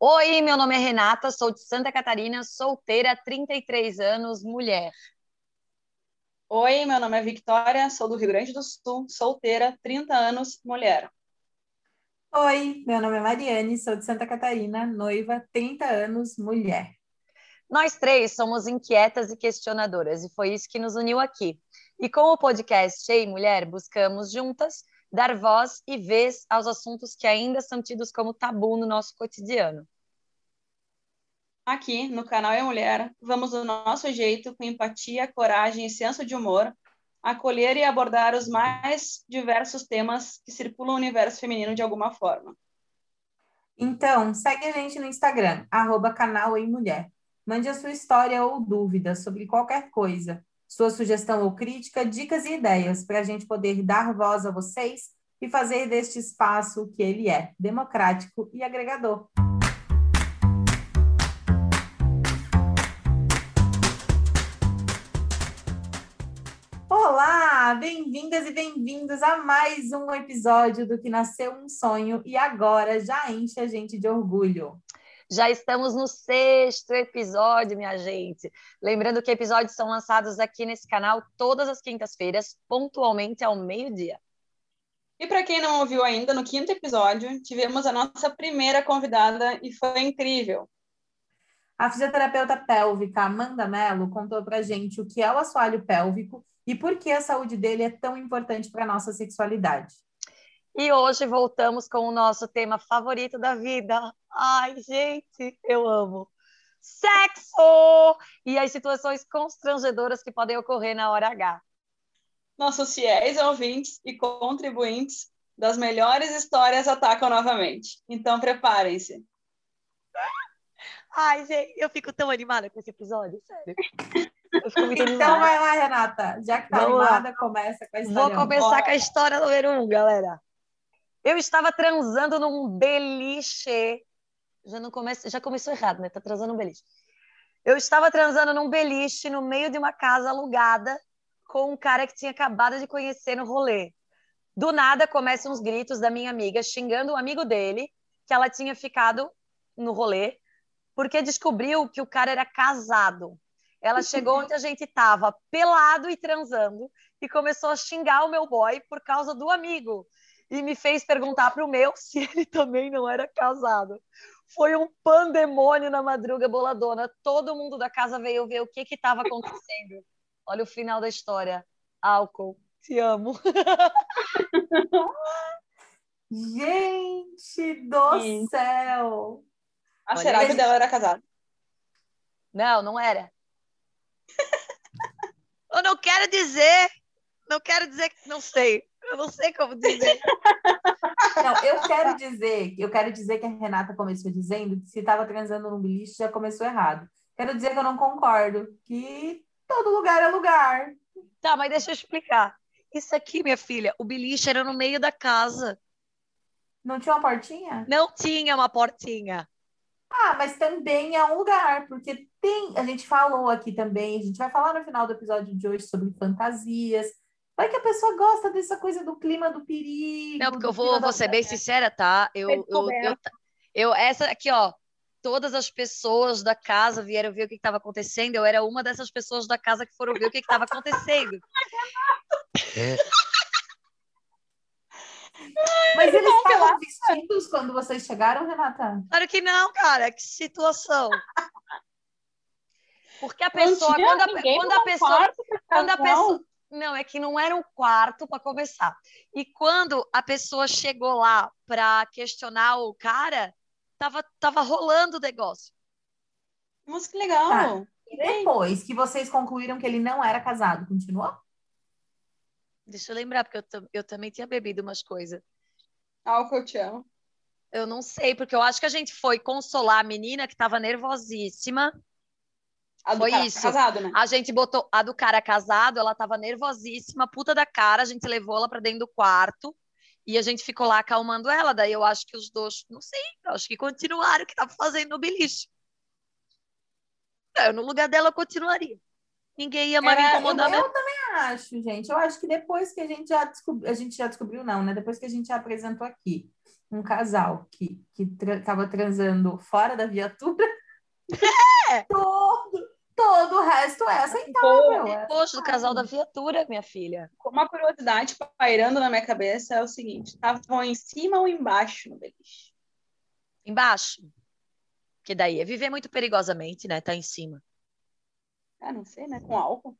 Oi, meu nome é Renata, sou de Santa Catarina, solteira, 33 anos, mulher. Oi, meu nome é Victoria, sou do Rio Grande do Sul, solteira, 30 anos, mulher. Oi, meu nome é Mariane, sou de Santa Catarina, noiva, 30 anos, mulher. Nós três somos inquietas e questionadoras, e foi isso que nos uniu aqui. E com o podcast Ei Mulher, buscamos juntas dar voz e vez aos assuntos que ainda são tidos como tabu no nosso cotidiano. Aqui, no canal É Mulher, vamos do nosso jeito, com empatia, coragem e senso de humor, acolher e abordar os mais diversos temas que circulam o universo feminino de alguma forma. Então, segue a gente no Instagram, arroba canal Ei Mulher. Mande a sua história ou dúvida sobre qualquer coisa, sua sugestão ou crítica, dicas e ideias, para a gente poder dar voz a vocês e fazer deste espaço o que ele é, democrático e agregador. Olá, bem-vindas e bem-vindos a mais um episódio do Que Nasceu um Sonho e agora já enche a gente de orgulho. Já estamos no sexto episódio, minha gente. Lembrando que episódios são lançados aqui nesse canal todas as quintas-feiras, pontualmente ao meio-dia. E para quem não ouviu ainda, no quinto episódio, tivemos a nossa primeira convidada e foi incrível. A fisioterapeuta pélvica Amanda Mello contou para gente o que é o assoalho pélvico e por que a saúde dele é tão importante para a nossa sexualidade. E hoje voltamos com o nosso tema favorito da vida. Ai, gente, eu amo. Sexo! E as situações constrangedoras que podem ocorrer na hora H. Nossos fiéis ouvintes e contribuintes das melhores histórias atacam novamente. Então preparem-se. Ai, gente, eu fico tão animada com esse episódio, sério. então vai lá, Renata. Já que tá Vamos animada, lá. começa com a história. Vou começar Bora. com a história número um, galera. Eu estava transando num beliche. Já, não. Já começou errado, né? Tá transando num beliche. Eu estava transando num beliche no meio de uma casa alugada com um cara que tinha acabado de conhecer no rolê. Do nada, começam uns gritos da minha amiga xingando o amigo dele, que ela tinha ficado no rolê, porque descobriu que o cara era casado. Ela chegou onde a gente estava, pelado e transando, e começou a xingar o meu boy por causa do amigo. E me fez perguntar para o meu se ele também não era casado. Foi um pandemônio na madruga boladona. Todo mundo da casa veio ver o que estava acontecendo. Olha o final da história. Álcool, te amo. Gente do Sim. céu! A será que dela era casada? Não, não era. Eu não quero dizer, não quero dizer que não sei. Eu não sei como dizer. Não, eu quero dizer, eu quero dizer que a Renata começou dizendo que se estava transando no beliche já começou errado. Quero dizer que eu não concordo, que todo lugar é lugar. Tá, mas deixa eu explicar. Isso aqui, minha filha, o beliche era no meio da casa. Não tinha uma portinha? Não tinha uma portinha. Ah, mas também é um lugar, porque tem, a gente falou aqui também, a gente vai falar no final do episódio de hoje sobre fantasias. Vai que a pessoa gosta dessa coisa do clima do perigo. Não, porque eu vou, vou ser bem sincera, tá? Eu, eu, eu, eu, essa aqui, ó, todas as pessoas da casa vieram ver o que estava acontecendo. Eu era uma dessas pessoas da casa que foram ver o que estava acontecendo. É. Mas eles estavam vestidos quando vocês chegaram, Renata? Claro que não, cara. Que situação. Porque a pessoa, quando a, quando a pessoa, quando a pessoa, não, é que não era um quarto para começar. E quando a pessoa chegou lá para questionar o cara, tava, tava rolando o negócio. Mas que legal. Tá. E depois que vocês concluíram que ele não era casado, continuou? Deixa eu lembrar, porque eu, eu também tinha bebido umas coisas. Álcool, eu te amo. Eu não sei, porque eu acho que a gente foi consolar a menina que estava nervosíssima. A do foi cara isso. casado, né? A gente botou a do cara casado, ela estava nervosíssima, puta da cara, a gente levou ela para dentro do quarto e a gente ficou lá acalmando ela. Daí eu acho que os dois, não sei, acho que continuaram o que tava fazendo no beliche. Eu, no lugar dela, eu continuaria. Ninguém ia mais me incomodar. Eu, eu, também acho, gente. Eu acho que depois que a gente já descobriu, a gente já descobriu, não, né? Depois que a gente já apresentou aqui um casal que, que tra tava transando fora da viatura, É. todo, todo o resto é aceitável. é Poxa, do casal da viatura, minha filha. Uma curiosidade pairando na minha cabeça é o seguinte: estavam em cima ou embaixo no beliche? Embaixo. Que daí é viver muito perigosamente, né? Tá em cima. Ah, não sei, né? Com álcool.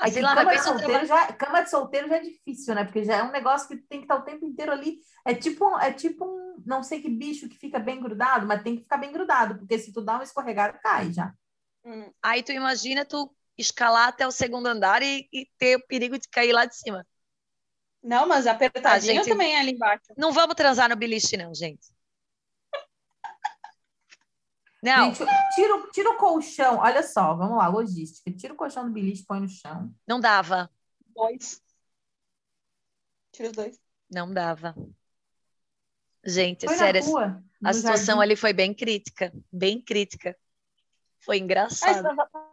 Aí, É sei que lá, cama, vai de solteiro já, cama de solteiro já é difícil, né? Porque já é um negócio que tem que estar o tempo inteiro ali. É tipo, é tipo um, não sei que bicho que fica bem grudado, mas tem que ficar bem grudado, porque se tu dá uma escorregada, cai já. Hum. Aí tu imagina tu escalar até o segundo andar e, e ter o perigo de cair lá de cima. Não, mas apertadinho gente- também é ali embaixo. Não vamos transar no beliche, não, gente. Não, Gente, tira, o- tira o colchão, olha só, vamos lá, logística. Tira o colchão do beliche, põe no chão. não dava. Dois. Tira os dois. Não dava. Gente, Põe sério, rua. a situação jardim. ali foi bem crítica. Bem crítica. Foi engraçado.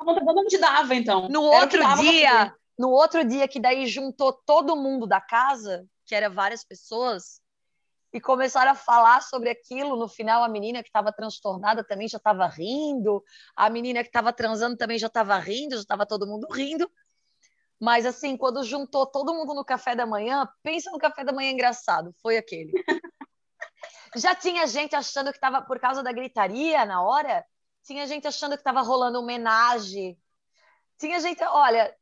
perguntando onde dava, então. No Era outro dia, no outro dia que daí juntou todo mundo da casa, que era várias pessoas, e começaram a falar sobre aquilo. No final, a menina que estava transtornada também já estava rindo, a menina que estava transando também já estava rindo, já estava todo mundo rindo. Mas assim, quando juntou todo mundo no café da manhã, pensa no café da manhã engraçado, foi aquele. Já tinha gente achando que estava por causa da gritaria na hora, tinha gente achando que estava rolando homenagem. Tinha gente, olha,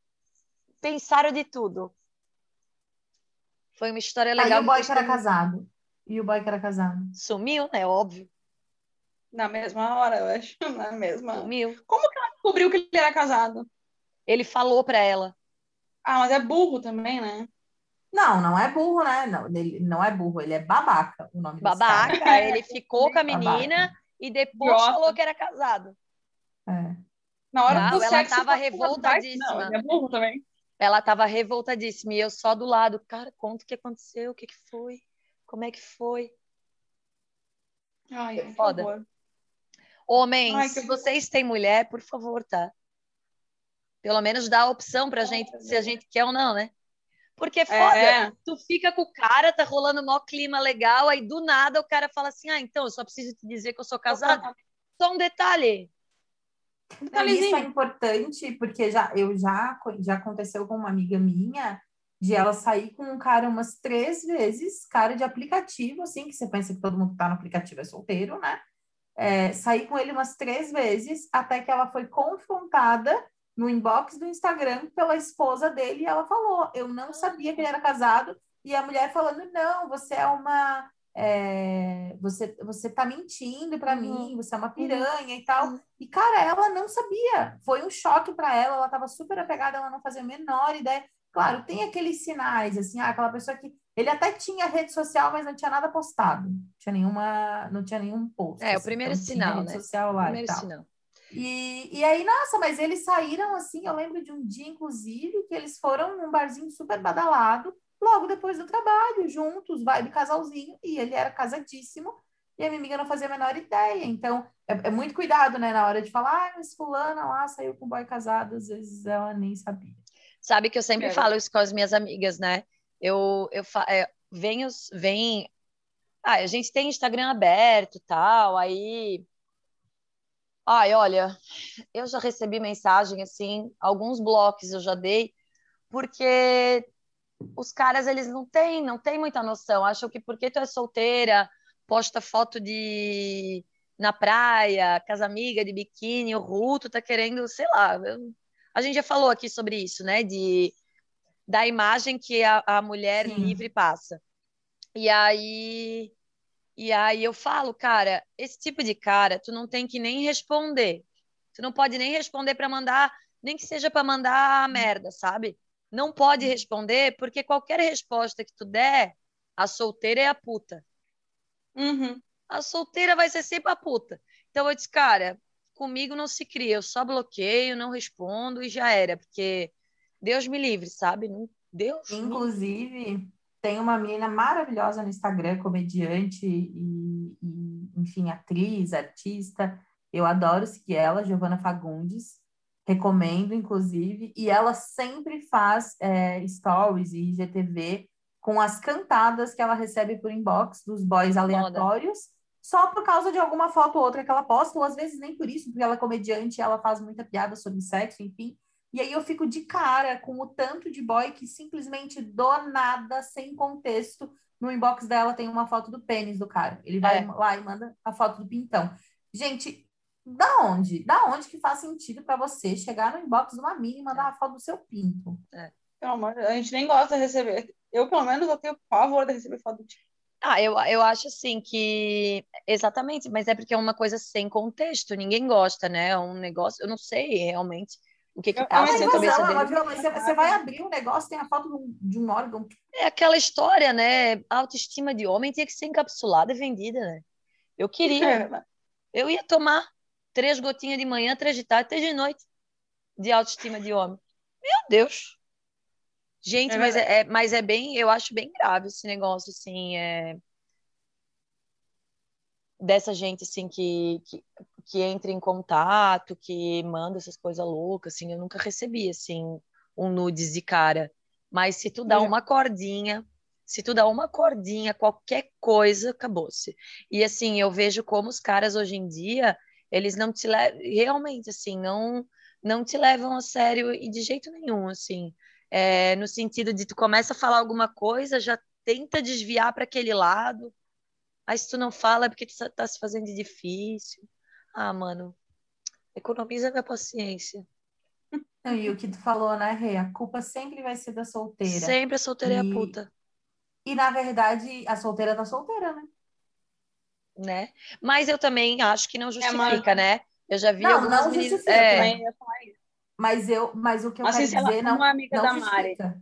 pensaram de tudo. Foi uma história Aí legal. o boy que era casado. E o boy que era casado. Sumiu, né? Óbvio. Na mesma hora, eu acho. Na mesma. Sumiu. Como que ela descobriu que ele era casado? Ele falou pra ela. Ah, mas é burro também, né? Não, não é burro, né? Não, ele não é burro, ele é babaca, o nome desse cara. Babaca, ele ficou com a menina Babaca. E depois Idiota. falou que era casado. É. Na hora Não, do ela sexo. tava tá- revoltadíssima. Não, é burro também. Ela tava revoltadíssima e eu só do lado. Cara, conta o que aconteceu, o que que foi, como é que foi. Ai, Foi por foda. favor. Homens, Ai, que se vocês têm mulher, por favor, tá? Pelo menos dá a opção pra gente, se a gente quer ou não, né? Porque é foda. É. Tu fica com o cara, tá rolando um maior clima legal, aí do nada o cara fala assim: ah, então, eu só preciso te dizer que eu sou casado. Só um detalhe. Um detalhezinho. isso é importante, porque já, eu já, já aconteceu com uma amiga minha de ela sair com um cara umas três vezes, cara de aplicativo, assim, que você pensa que todo mundo que tá no aplicativo é solteiro, né? É, sair com ele umas três vezes, até que ela foi confrontada no inbox do Instagram pela esposa dele, e ela falou: Eu não sabia que ele era casado, e a mulher falando: Não, você é uma. é, você, você tá mentindo para Uhum. mim, você é uma piranha e tal. Uhum. E, cara, ela não sabia. Foi um choque para ela, ela estava super apegada, ela não fazia a menor ideia. Claro, tem aqueles sinais, assim, ah, aquela pessoa que. Ele até tinha rede social, mas não tinha nada postado. Não tinha nenhuma, não tinha nenhum post. É, o assim, primeiro então sinal, rede né? social lá e Primeiro tal. sinal. E, e aí, nossa, mas eles saíram assim, eu lembro de um dia, inclusive, que eles foram num barzinho super badalado, logo depois do trabalho, juntos, vibe casalzinho, e ele era casadíssimo, e a minha amiga não fazia a menor ideia. Então, é, é muito cuidado, né, na hora de falar, ah, mas fulana lá saiu com um boy casado, às vezes ela nem sabia. Sabe que eu sempre É. falo isso com as minhas amigas, né? Eu, eu fa- é, vem os, vem. Ah, a gente tem Instagram aberto, tal. Aí, ai, olha, eu já recebi mensagem assim, alguns blocos eu já dei, porque os caras eles não têm, não têm muita noção. Acham que porque tu é solteira, posta foto de na praia, com as amigas de biquíni, o Ruto tá querendo, sei lá. A gente já falou aqui sobre isso, né? De da imagem que a, a mulher Sim. livre passa. E aí, e aí eu falo, cara, esse tipo de cara, tu não tem que nem responder. Tu não pode nem responder para mandar, nem que seja para mandar merda, sabe? Não pode responder, porque qualquer resposta que tu der, a solteira é a puta. Uhum. A solteira vai ser sempre a puta. Então eu disse, cara, comigo não se cria, eu só bloqueio, não respondo e já era, porque Deus me livre, sabe? Deus Inclusive, tem uma menina maravilhosa no Instagram, comediante e, e, enfim, atriz, artista. Eu adoro seguir ela, Giovana Fagundes. Recomendo, inclusive. E ela sempre faz é, stories e IGTV com as cantadas que ela recebe por inbox dos boys aleatórios, só por causa de alguma foto ou outra que ela posta, ou às vezes nem por isso, porque ela é comediante, ela faz muita piada sobre sexo, enfim. E aí eu fico de cara com o tanto de boy que simplesmente do nada, sem contexto, no inbox dela tem uma foto do pênis do cara. Ele vai é. lá e manda a foto do pintão. Gente, da onde? Da onde que faz sentido para você chegar no inbox de uma mina e mandar é. a foto do seu pinto? É. a gente nem gosta de receber. Eu, pelo menos, eu tenho pavor de receber foto do tipo. Ah, eu, eu acho assim que. Exatamente, mas é porque é uma coisa sem contexto, ninguém gosta, né? É um negócio, eu não sei realmente o que, que é passa na cabeça dele. Você, você vai abrir um negócio, tem a foto de um, de um órgão. É aquela história, né? A autoestima de homem tinha que ser encapsulada e vendida, né? Eu queria. É. Eu ia tomar três gotinhas de manhã, três de tarde, três de noite de autoestima de homem. Meu Deus! Gente, é mas, é, é, mas é bem, eu acho bem grave esse negócio, assim, é... dessa gente, assim, que, que, que entra em contato, que manda essas coisas loucas, assim, eu nunca recebi, assim, um nudes de cara. Mas se tu dá uma cordinha, se tu dá uma cordinha, qualquer coisa, acabou-se. E assim, eu vejo como os caras hoje em dia, eles não te levam, realmente, assim, não, não te levam a sério e de jeito nenhum, assim. É, no sentido de tu começa a falar alguma coisa, já tenta desviar para aquele lado. Aí se tu não fala é porque tu tá, tá se fazendo de difícil. Ah, mano, economiza minha paciência. E o que tu falou, né, Rê? A culpa sempre vai ser da solteira. Sempre a solteira e... é a puta. E, na verdade, a solteira tá solteira, né? Né? Mas eu também acho que não é, justifica, é, né? Eu já vi não, algumas não meninas... Justifica, é... Mas, eu, mas o que eu mas quero dizer não, uma amiga não da justifica. Mari.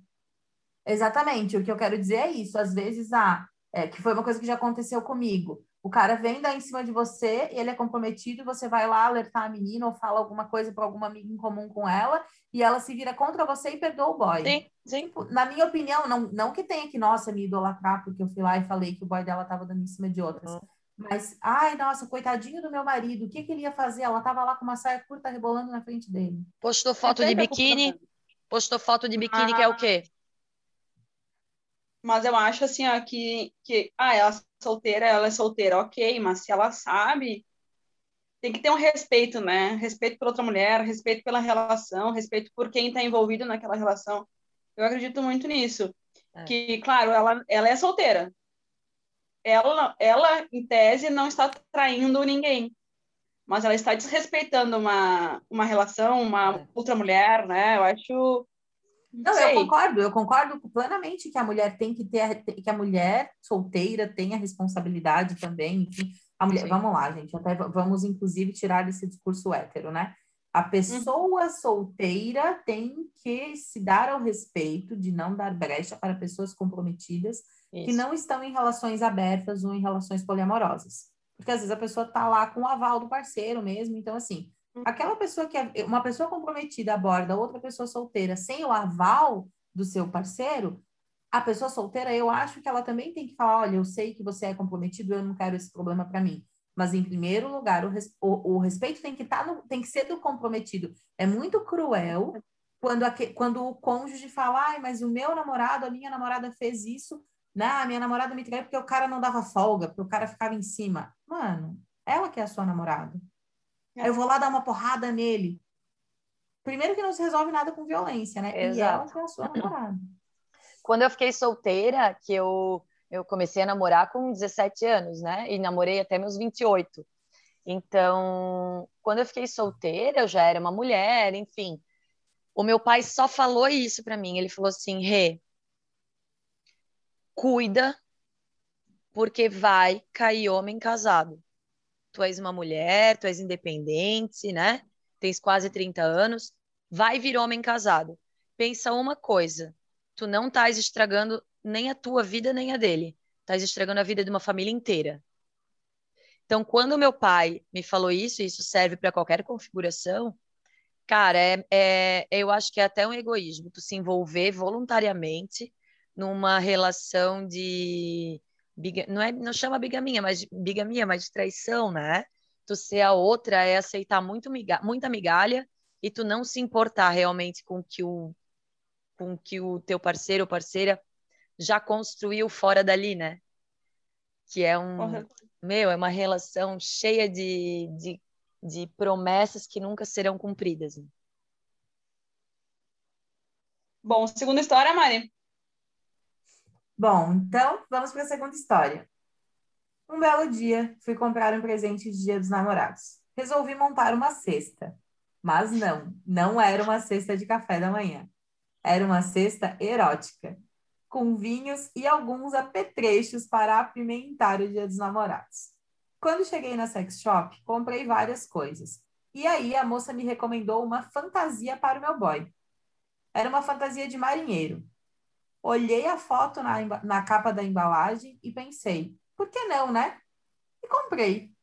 Exatamente. O que eu quero dizer é isso. Às vezes, ah, é, que foi uma coisa que já aconteceu comigo. O cara vem dar em cima de você, ele é comprometido, você vai lá alertar a menina ou fala alguma coisa para alguma amiga em comum com ela, e ela se vira contra você e perdoa o boy. Sim, sim. Tipo, na minha opinião, não, não que tenha que, nossa, me idolatrar, porque eu fui lá e falei que o boy dela estava dando em cima de outras. Uhum. Mas, ai, nossa, coitadinho do meu marido, o que, que ele ia fazer? Ela estava lá com uma saia curta rebolando na frente dele. Postou foto de biquíni, postou foto de biquíni, ah. que é o quê? Mas eu acho assim, ó, que, que ah, ela é solteira, ela é solteira, ok, mas se ela sabe, tem que ter um respeito, né? Respeito por outra mulher, respeito pela relação, respeito por quem está envolvido naquela relação. Eu acredito muito nisso. É. Que, claro, ela, ela é solteira. Ela, ela, em tese, não está traindo ninguém. Mas ela está desrespeitando uma, uma relação, uma é. outra mulher, né? Eu acho não, Sei. eu concordo, eu concordo plenamente que a mulher tem que ter, que a mulher solteira tem a responsabilidade também, enfim. A mulher, vamos lá, gente, até vamos inclusive tirar esse discurso hétero, né? A pessoa uhum. solteira tem que se dar ao respeito de não dar brecha para pessoas comprometidas Isso. que não estão em relações abertas ou em relações poliamorosas. Porque às vezes a pessoa tá lá com o aval do parceiro mesmo, então assim, Aquela pessoa que é uma pessoa comprometida aborda outra pessoa solteira sem o aval do seu parceiro, a pessoa solteira, eu acho que ela também tem que falar: olha, eu sei que você é comprometido, eu não quero esse problema para mim. Mas, em primeiro lugar, o, res, o, o respeito tem que, estar tá no, tem que ser do comprometido. É muito cruel quando, a, quando o cônjuge fala: ai, mas o meu namorado, a minha namorada fez isso, né? A minha namorada me traiu porque o cara não dava folga, porque o cara ficava em cima. Mano, ela que é a sua namorada. É. Eu vou lá dar uma porrada nele. Primeiro que não se resolve nada com violência, né? Exato. E ela que é a sua namorada. Quando eu fiquei solteira, que eu, eu comecei a namorar com 17 anos, né? E namorei até meus 28. Então, quando eu fiquei solteira, eu já era uma mulher, enfim. O meu pai só falou isso para mim. Ele falou assim: Rê, cuida, porque vai cair homem casado tu és uma mulher, tu és independente, né? Tens quase 30 anos, vai vir homem casado. Pensa uma coisa, tu não estás estragando nem a tua vida nem a dele, estás estragando a vida de uma família inteira. Então, quando meu pai me falou isso, e isso serve para qualquer configuração, cara, é, é, eu acho que é até um egoísmo tu se envolver voluntariamente numa relação de biga, não é, não chama bigamia, mas bigamia, mas de traição, né? Tu ser a outra é aceitar muito miga, muita migalha e tu não se importar realmente com que o com que o teu parceiro ou parceira já construiu fora dali, né? Que é um. Meu, é uma relação cheia de, de, de promessas que nunca serão cumpridas. Né? Bom, segunda história, Mari. Bom, então vamos para a segunda história. Um belo dia, fui comprar um presente de Dia dos Namorados. Resolvi montar uma cesta. Mas não, não era uma cesta de café da manhã. Era uma cesta erótica, com vinhos e alguns apetrechos para apimentar o Dia dos Namorados. Quando cheguei na sex shop, comprei várias coisas. E aí a moça me recomendou uma fantasia para o meu boy. Era uma fantasia de marinheiro. Olhei a foto na, na capa da embalagem e pensei, por que não, né? E comprei.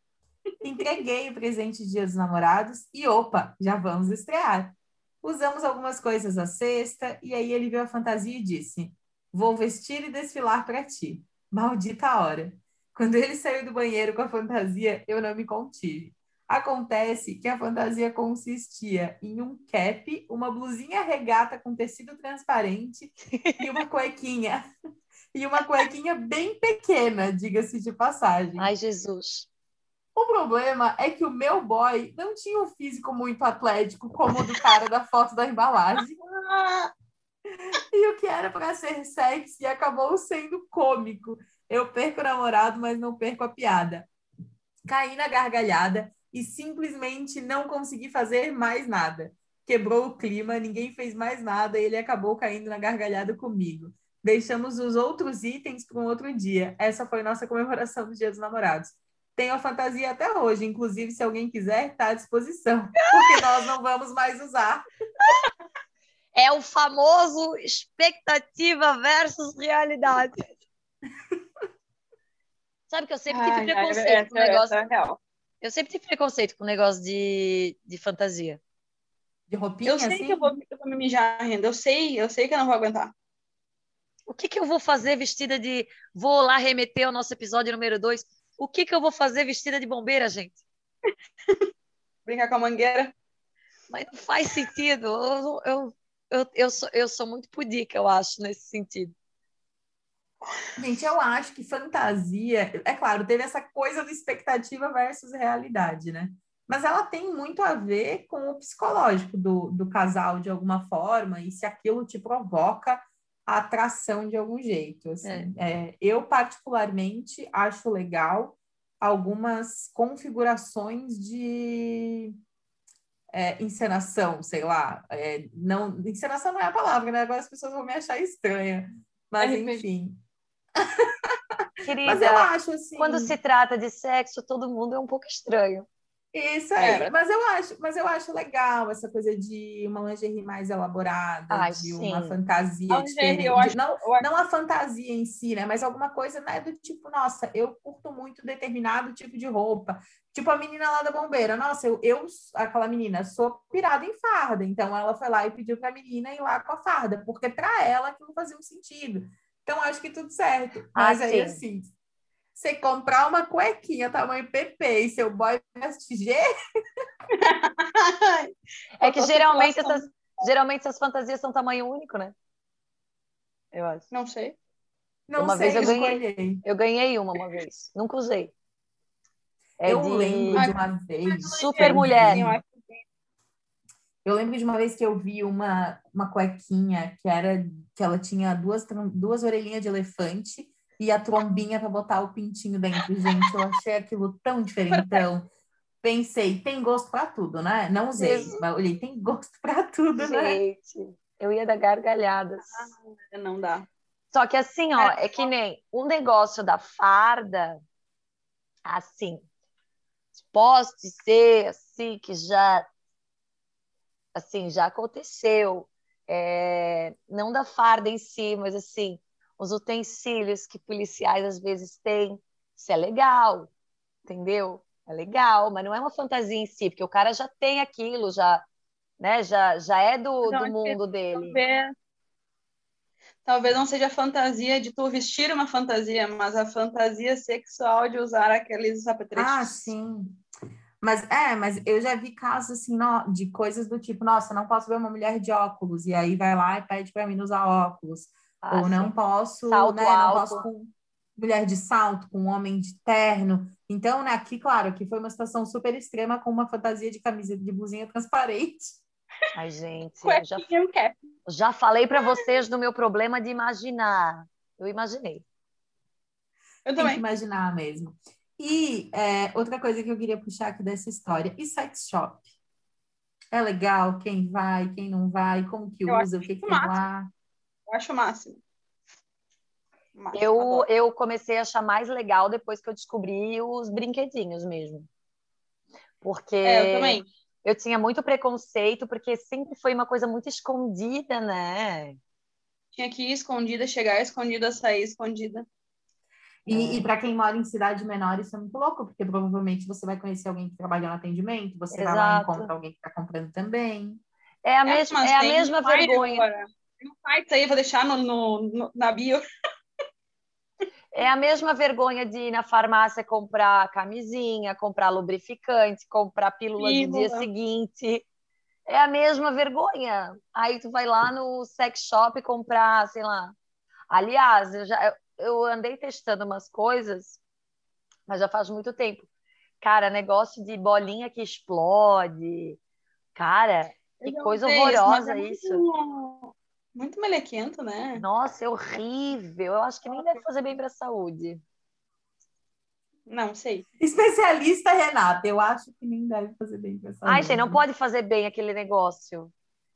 Entreguei o presente de Dia dos Namorados e opa, já vamos estrear. Usamos algumas coisas à sexta e aí ele viu a fantasia e disse: Vou vestir e desfilar para ti. Maldita hora. Quando ele saiu do banheiro com a fantasia, eu não me contive. Acontece que a fantasia consistia em um cap, uma blusinha regata com tecido transparente e uma cuequinha. e uma cuequinha bem pequena, diga-se de passagem. Ai, Jesus. O problema é que o meu boy não tinha um físico muito atlético como o do cara da foto da embalagem. E o que era para ser sexy acabou sendo cômico. Eu perco o namorado, mas não perco a piada. Caí na gargalhada e simplesmente não consegui fazer mais nada. Quebrou o clima, ninguém fez mais nada e ele acabou caindo na gargalhada comigo. Deixamos os outros itens para um outro dia. Essa foi nossa comemoração do Dia dos Namorados. Tenho a fantasia até hoje, inclusive se alguém quiser, está à disposição, porque nós não vamos mais usar. É o famoso expectativa versus realidade. Sabe que eu sempre tive ai, preconceito ai, com o negócio. É eu sempre tive preconceito com o negócio de, de fantasia. De roupinha? Eu sei assim? que eu vou, eu vou me mijar ainda. Eu sei, eu sei que eu não vou aguentar. O que, que eu vou fazer vestida de. Vou lá remeter ao nosso episódio número 2. O que, que eu vou fazer vestida de bombeira, gente? Brincar com a mangueira? Mas não faz sentido. Eu, eu, eu, eu, sou, eu sou muito pudica, eu acho, nesse sentido. Gente, eu acho que fantasia, é claro, teve essa coisa da expectativa versus realidade, né? Mas ela tem muito a ver com o psicológico do, do casal de alguma forma, e se aquilo te provoca a atração de algum jeito. Assim. É. É, eu, particularmente, acho legal algumas configurações de é, encenação, sei lá. É, não, encenação não é a palavra, né? Agora as pessoas vão me achar estranha. Mas, enfim. Querida, Mas eu acho assim. Quando se trata de sexo, todo mundo é um pouco estranho. Isso aí, é. mas eu acho, mas eu acho legal essa coisa de uma lingerie mais elaborada, Ai, de sim. uma fantasia diferente. Acho, não, não a fantasia em si, né? Mas alguma coisa né, do tipo, nossa, eu curto muito determinado tipo de roupa. Tipo a menina lá da bombeira, nossa, eu, eu aquela menina, sou pirada em farda. Então ela foi lá e pediu para a menina ir lá com a farda, porque para ela aquilo fazia um sentido. Então acho que tudo certo. Ah, mas ah, aí sim. assim, você comprar uma cuequinha tamanho PP e seu boy veste G. é que geralmente essas, geralmente essas fantasias são tamanho único, né? Eu acho. Não sei. Não uma sei, vez eu ganhei. Eu ganhei uma uma vez. Nunca usei. É eu de... lembro de uma vez. Super mulher. Eu lembro de uma vez que eu vi uma, uma cuequinha que era que ela tinha duas, duas orelhinhas de elefante e a trombinha para botar o pintinho dentro. Gente, eu achei aquilo tão diferentão. Pensei, tem gosto para tudo, né? Não usei, mas olhei, tem gosto para tudo, Gente, né? Gente, eu ia dar gargalhadas. Ah, não dá. Só que assim, ó, é, que nem o um negócio da farda, assim, pode ser assim que já assim já aconteceu é, não da farda em si mas assim os utensílios que policiais às vezes têm. Isso é legal, entendeu? É legal, mas não é uma fantasia em si, porque o cara já tem aquilo, já, né, já, já é do, não, do mundo dele. Talvez, talvez não seja a fantasia de tu vestir uma fantasia, mas a fantasia sexual de usar aqueles apetrechos. Ah, sim. Mas é, mas eu já vi casos assim, no, de coisas do tipo, nossa, não posso ver uma mulher de óculos, e aí vai lá e pede para mim usar óculos Ah, Ou não sim. posso, Salto né? Não alto. posso com mulher de salto, com homem de terno. Então, né, aqui, claro, aqui foi uma situação super extrema com uma fantasia de camisa de blusinha transparente. Ai, gente, eu já, já falei para vocês do meu problema de imaginar. Eu imaginei. Eu Tem que também. imaginar mesmo. E é, outra coisa que eu queria puxar aqui dessa história, e sex shop? É legal? Quem vai, quem não vai, como que Eu usa, o que, que tem lá? Eu acho o máximo. Máximo, Eu, eu comecei a achar mais legal depois que eu descobri os brinquedinhos mesmo. Porque É, eu também. eu tinha muito preconceito, porque sempre foi uma coisa muito escondida, né? Tinha que ir escondida, chegar escondida, sair escondida. E, e para quem mora em cidade menor, isso é muito louco, porque provavelmente você vai conhecer alguém que trabalha no atendimento, você vai lá e Exato. encontra alguém que está comprando também. É a, É, mes é a mesma um vergonha. agora. Tem um site aí, vou deixar no, no- no- na bio. É a mesma vergonha de ir na farmácia comprar camisinha, comprar lubrificante, comprar pílula do dia Pílula. seguinte. É a mesma vergonha. Aí tu vai lá no sex shop comprar, sei lá. Aliás, eu já eu, andei testando umas coisas, mas já faz muito tempo. Cara, negócio de bolinha que explode. Cara, que coisa isso, mas horrorosa é isso. Muito, muito melequento, né? Nossa, é horrível. Eu acho que nem deve fazer bem para a saúde. Não, sei. Especialista Renata, eu acho que nem deve fazer bem para essa Ai, gente, não pode fazer bem aquele negócio.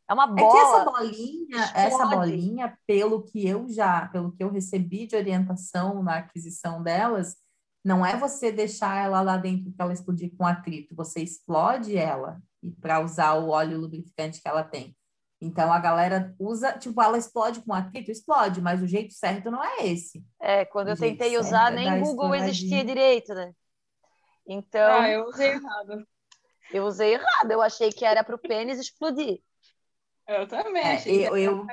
É uma É que essa bola. bolinha, explode. essa bolinha, pelo que eu já, pelo que eu recebi de orientação na aquisição delas, não é você deixar ela lá dentro para ela explodir com atrito, você explode ela e para usar o óleo lubrificante que ela tem. Então a galera usa, tipo, ela explode com atrito, explode, mas o jeito certo não é esse. É, quando eu Gente, tentei usar, é nem Google existia direito, né? Então, Ah, eu usei errado. eu usei errado. Eu achei que era para o pênis explodir. Eu também. É, eu- eu-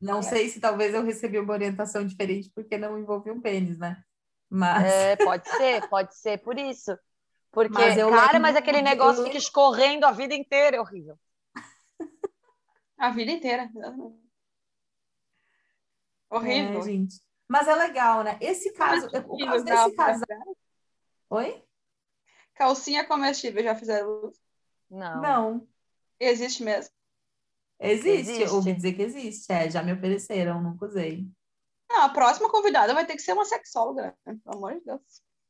Não sei se talvez eu recebi uma orientação diferente porque não envolvia um pênis, né? Mas É, pode ser, pode ser por isso. Porque, Mas eu cara, lembro mas aquele negócio eu fica escorrendo a vida inteira, é horrível. A vida inteira. exatamente. Horrível. É, gente. Mas é legal, né? Esse caso, o caso já- desse casal. Oi? Calcinha comestível, já fizeram uso? Não. Não. Existe mesmo. Existe, Existe. ouvi dizer que existe. É, já me ofereceram, nunca usei. Não, a próxima convidada vai ter que ser uma sexóloga, né? pelo amor de Deus.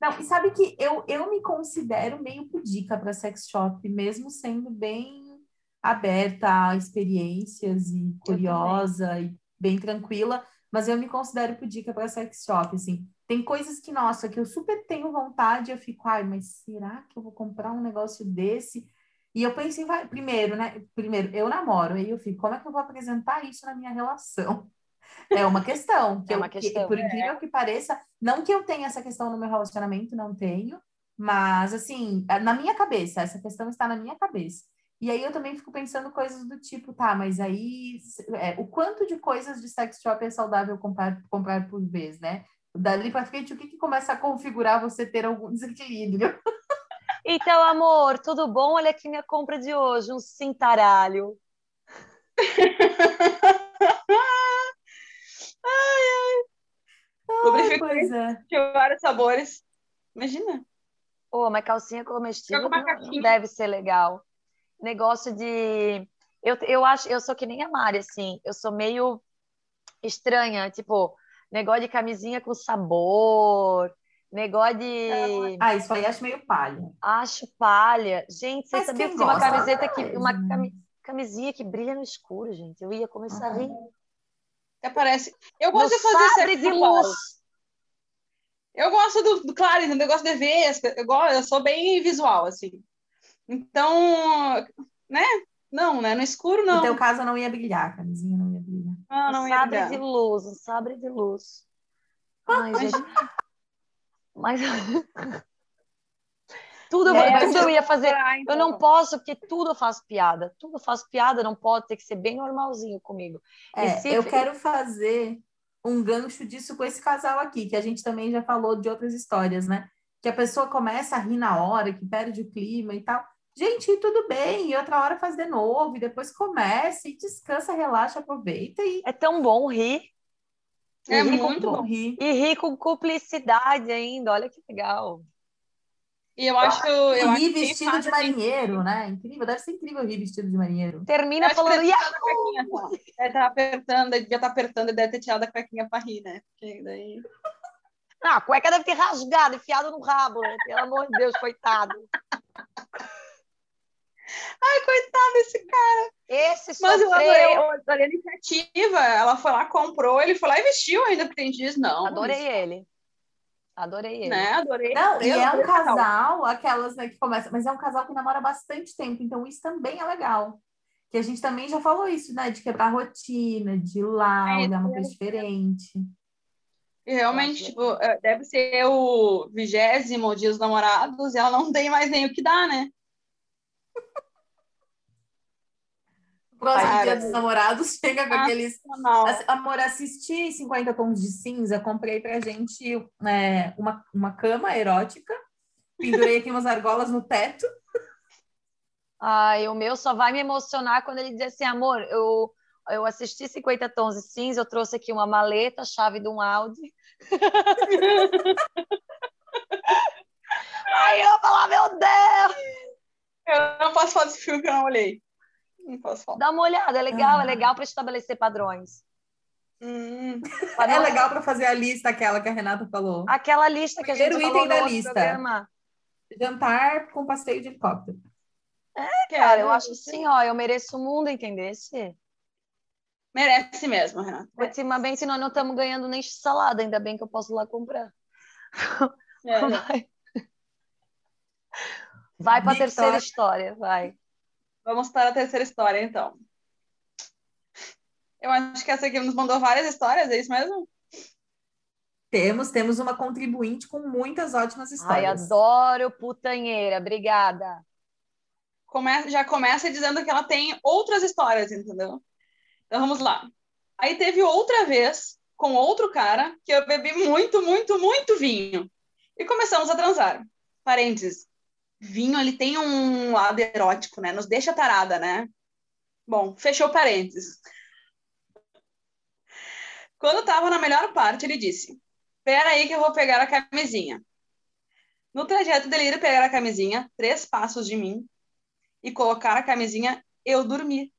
Não, e sabe que eu, eu me considero meio pudica para sex shop, mesmo sendo bem aberta a experiências e curiosa e bem tranquila, mas eu me considero pudica para sex shop, assim. Tem coisas que, nossa, que eu super tenho vontade, eu fico, ai, mas será que eu vou comprar um negócio desse? E eu pensei, vai, primeiro, né? Primeiro, eu namoro, aí eu fico, como é que eu vou apresentar isso na minha relação? É uma questão. Que É eu- uma que, questão. por incrível que pareça, não que eu tenha essa questão no meu relacionamento, não tenho, mas assim, na minha cabeça, essa questão está na minha cabeça. E aí eu também fico pensando coisas do tipo, tá, mas aí é, o quanto de coisas de sex shop é saudável comprar, comprar por vez, né? Dali para frente, o que, que começa a configurar você ter algum desequilíbrio? Então, amor, tudo bom? Olha aqui minha compra de hoje, um cintaralho. Lubrificante pois é. de vários sabores. Imagina. Pô, mas calcinha comestível não, deve ser legal. Negócio de. Eu, eu acho, eu sou que nem a Mari, assim, eu sou meio estranha, tipo, negócio de camisinha com sabor, negócio de. Ah, isso aí acho meio palha. Acho palha. Gente, você Mas sabia quem que tem uma camiseta que. Uma né? cami- camisinha que brilha no escuro, gente. Eu ia começar a rir. Até parece. Eu gosto de fazer sabre de luz. Eu gosto do, do claro, entendeu? eu gosto de ver. Eu, gosto, eu sou bem visual, assim. Então, né? Não, né? No escuro, No não. teu caso, não ia brilhar, a camisinha não ia brilhar. Não, Um não ia sabre dar. de luz, um sabre de luz. Ai, gente. Mas. tudo, eu- É, tudo eu ia fazer. Ah, Eu então. não posso, porque tudo eu faço piada. Tudo eu faço piada, não pode ter que ser bem normalzinho comigo. É, se- eu quero fazer um gancho disso com esse casal aqui, que a gente também já falou de outras histórias, né? Que a pessoa começa a rir na hora, que perde o clima e tal. Gente, tudo bem, e outra hora faz de novo, e depois começa, e descansa, relaxa, aproveita e É tão bom rir. É ri com- muito bom. Ri. E ri com cumplicidade ainda, olha que legal. E eu acho. Eu acho ri que quem vestido de a gente- marinheiro, né? Incrível, deve ser incrível rir vestido de marinheiro. Termina que falando, deve "Ia!" ter tirado a cuequinha, só. Deve estar apertando, devia estar apertando e deve ter tirado a cuequinha pra rir, né? Porque daí. Ah, a cueca deve ter rasgado, enfiado no rabo, né? Pelo amor de Deus, coitado. Ai, coitado desse cara. Esse Mas eu adorei, eu adorei a iniciativa. Ela foi lá, comprou, ele foi lá e vestiu ainda, porque tem dias, não. Adorei ele. Adorei ele. Né? Adorei. Não, e é um casal. casal, aquelas né, que começam, mas é um casal que namora bastante tempo, então isso também é legal. Que a gente também já falou isso, né? De quebrar a rotina, de ir lá, É, olhar uma coisa diferente. E realmente, tipo, é, deve ser o vigésimo dia dos namorados e ela não tem mais nem o que dar, né? Próximo dia dos namorados chega com aqueles. Assim, Amor, assisti 50 tons de cinza, comprei pra gente é, uma, uma cama erótica, pendurei aqui umas argolas no teto. Ai, o meu só vai me emocionar quando ele diz assim, amor, eu, eu assisti 50 tons de cinza, eu trouxe aqui uma maleta, chave de um Audi. Aí eu vou falar, meu Deus! Eu não posso falar desse filme que eu não olhei. Não posso falar. Dá uma olhada, é legal, é Ah. legal para estabelecer padrões. Hum, Pra É legal pra fazer a lista, aquela que a Renata falou. Aquela lista que a gente Primeiro item no da lista. programa. Jantar com passeio de helicóptero. Cara, eu acho assim, ó, eu mereço o mundo, entendesse? Merece mesmo, Renata. Ultimamente nós não estamos ganhando nem salada, ainda bem que eu posso ir lá comprar. É. Vai, vai para a terceira história, vai. Vamos para a terceira história, então. Eu acho que essa aqui nos mandou várias histórias, é isso mesmo? Temos, temos uma contribuinte com muitas ótimas Ai, histórias. adoro putanheira, obrigada. Come- já começa dizendo que ela tem outras histórias, entendeu? Então vamos lá. Aí teve outra vez com outro cara que eu bebi muito, muito, muito vinho. E começamos a transar. Parênteses. Vinho, ele tem um lado erótico, né? Nos deixa tarada, né? Bom, fechou parênteses. Quando estava na melhor parte, ele disse: Pera aí que eu vou pegar a camisinha. No trajeto dele ir pegar a camisinha, três passos de mim, e colocar a camisinha, eu dormi.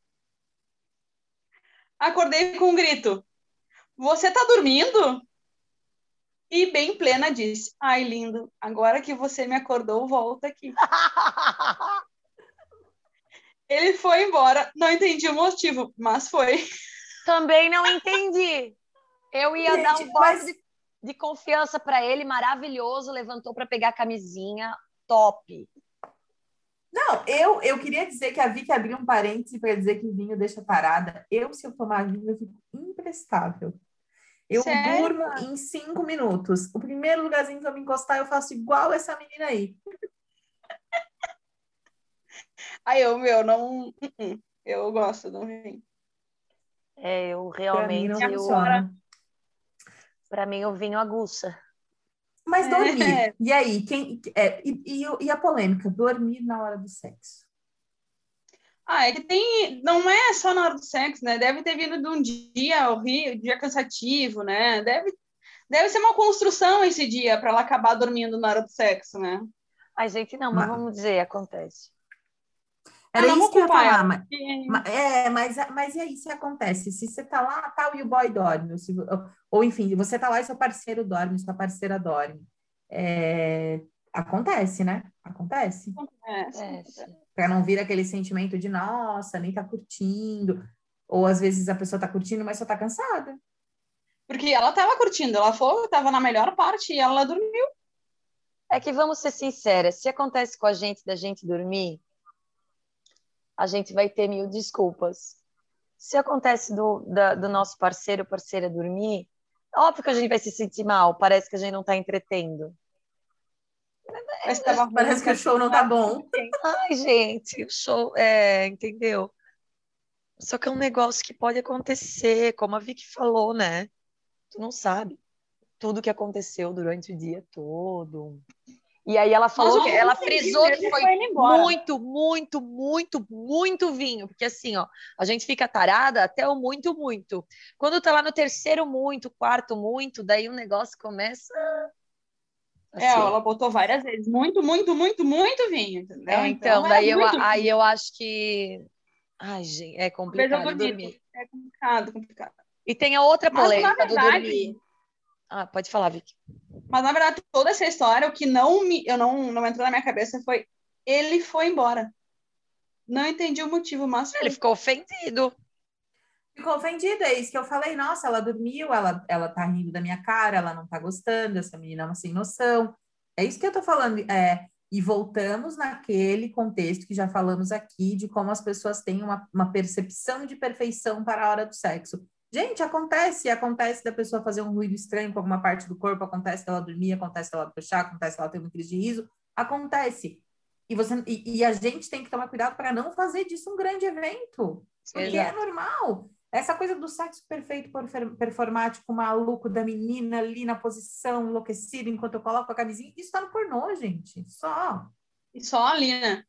Acordei com um grito: Você tá dormindo? E bem plena disse: Ai, lindo, agora que você me acordou, volta aqui. Ele foi embora, não entendi o motivo, mas foi. Também não entendi. Eu ia dar um Gente, voto mas- de, de confiança para ele, maravilhoso, levantou para pegar a camisinha, top. Não, eu, eu queria dizer que a Vicky abriu um parêntese para dizer que vinho deixa parada. Eu, se eu tomar vinho, eu fico imprestável. Eu Sério? durmo em cinco minutos. O primeiro lugarzinho que eu me encostar, eu faço igual essa menina aí. Aí eu, meu, não. uh-uh. Eu gosto do vinho. É, eu Pra mim realmente, eu, funciona. mim, o vinho aguça. Mas É. dormir. E aí, quem, é, e, e- e a polêmica? Dormir na hora do sexo. Ah, é que tem. Não é só na hora do sexo, né? Deve ter vindo de um dia horrível, dia cansativo, né? Deve, deve ser uma construção esse dia para ela acabar dormindo na hora do sexo, né? Ai, gente, não, mas Mas- vamos dizer, acontece. Era Ah, não isso que eu ia culpar falar. ela. Mas, Ma- É, mas, mas e aí se acontece? Se você tá lá, tal, e o boy dorme, ou, se- ou- ou, enfim, você tá lá e seu parceiro dorme, sua parceira dorme. É, acontece, né? Acontece. É, sim. Para não vir aquele sentimento de, nossa, nem tá curtindo. Ou às vezes a pessoa tá curtindo, mas só tá cansada. Porque ela tava curtindo, ela foi, tava na melhor parte e ela dormiu. É que vamos ser sinceras, se acontece com a gente da gente dormir, a gente vai ter mil desculpas. Se acontece do, da- do nosso parceiro ou parceira dormir, óbvio que a gente vai se sentir mal, parece que a gente não está entretendo. Mas tava ruim, Parece que o show não tá bom. Ai, gente, o show, é, entendeu? Só que é um negócio que pode acontecer, como a Vicky falou, né? Tu não sabe tudo que aconteceu durante o dia todo. E aí ela falou que ela frisou que foi foi muito, muito, muito, muito vinho. Porque assim, ó, a gente fica tarada até o muito, muito. Quando tá lá no terceiro muito, quarto muito, daí o negócio começa. É, assim. ela botou várias vezes. Muito, muito, muito, muito vinho, entendeu? É, então, é daí eu, muito aí vinho. eu acho que. Ai, gente, é complicado dormi. dormir. É complicado, complicado. E tem a outra Mas, na polêmica do verdade- dormir. Ah, pode falar, Vicky. Mas, na verdade, toda essa história, o que não me, eu não, não entrou na minha cabeça foi ele foi embora. Não entendi o motivo, mas Ele ficou ofendido. Ficou ofendida, é isso que eu falei. Nossa, ela dormiu, ela, ela tá rindo da minha cara, ela não tá gostando, essa menina é uma sem noção. É isso que eu tô falando. É, e voltamos naquele contexto que já falamos aqui, de como as pessoas têm uma, uma percepção de perfeição para a hora do sexo. Gente, acontece, acontece da pessoa fazer um ruído estranho com alguma parte do corpo, acontece dela dormir, acontece dela puxar, acontece dela ter uma crise de riso, acontece. E, você, e, e a gente tem que tomar cuidado para não fazer disso um grande evento. Porque é Exato. normal. Essa coisa do sexo perfeito performático, maluco, da menina ali na posição, enlouquecida, enquanto eu coloco a camisinha, isso tá no pornô, gente. Só. E só ali, né?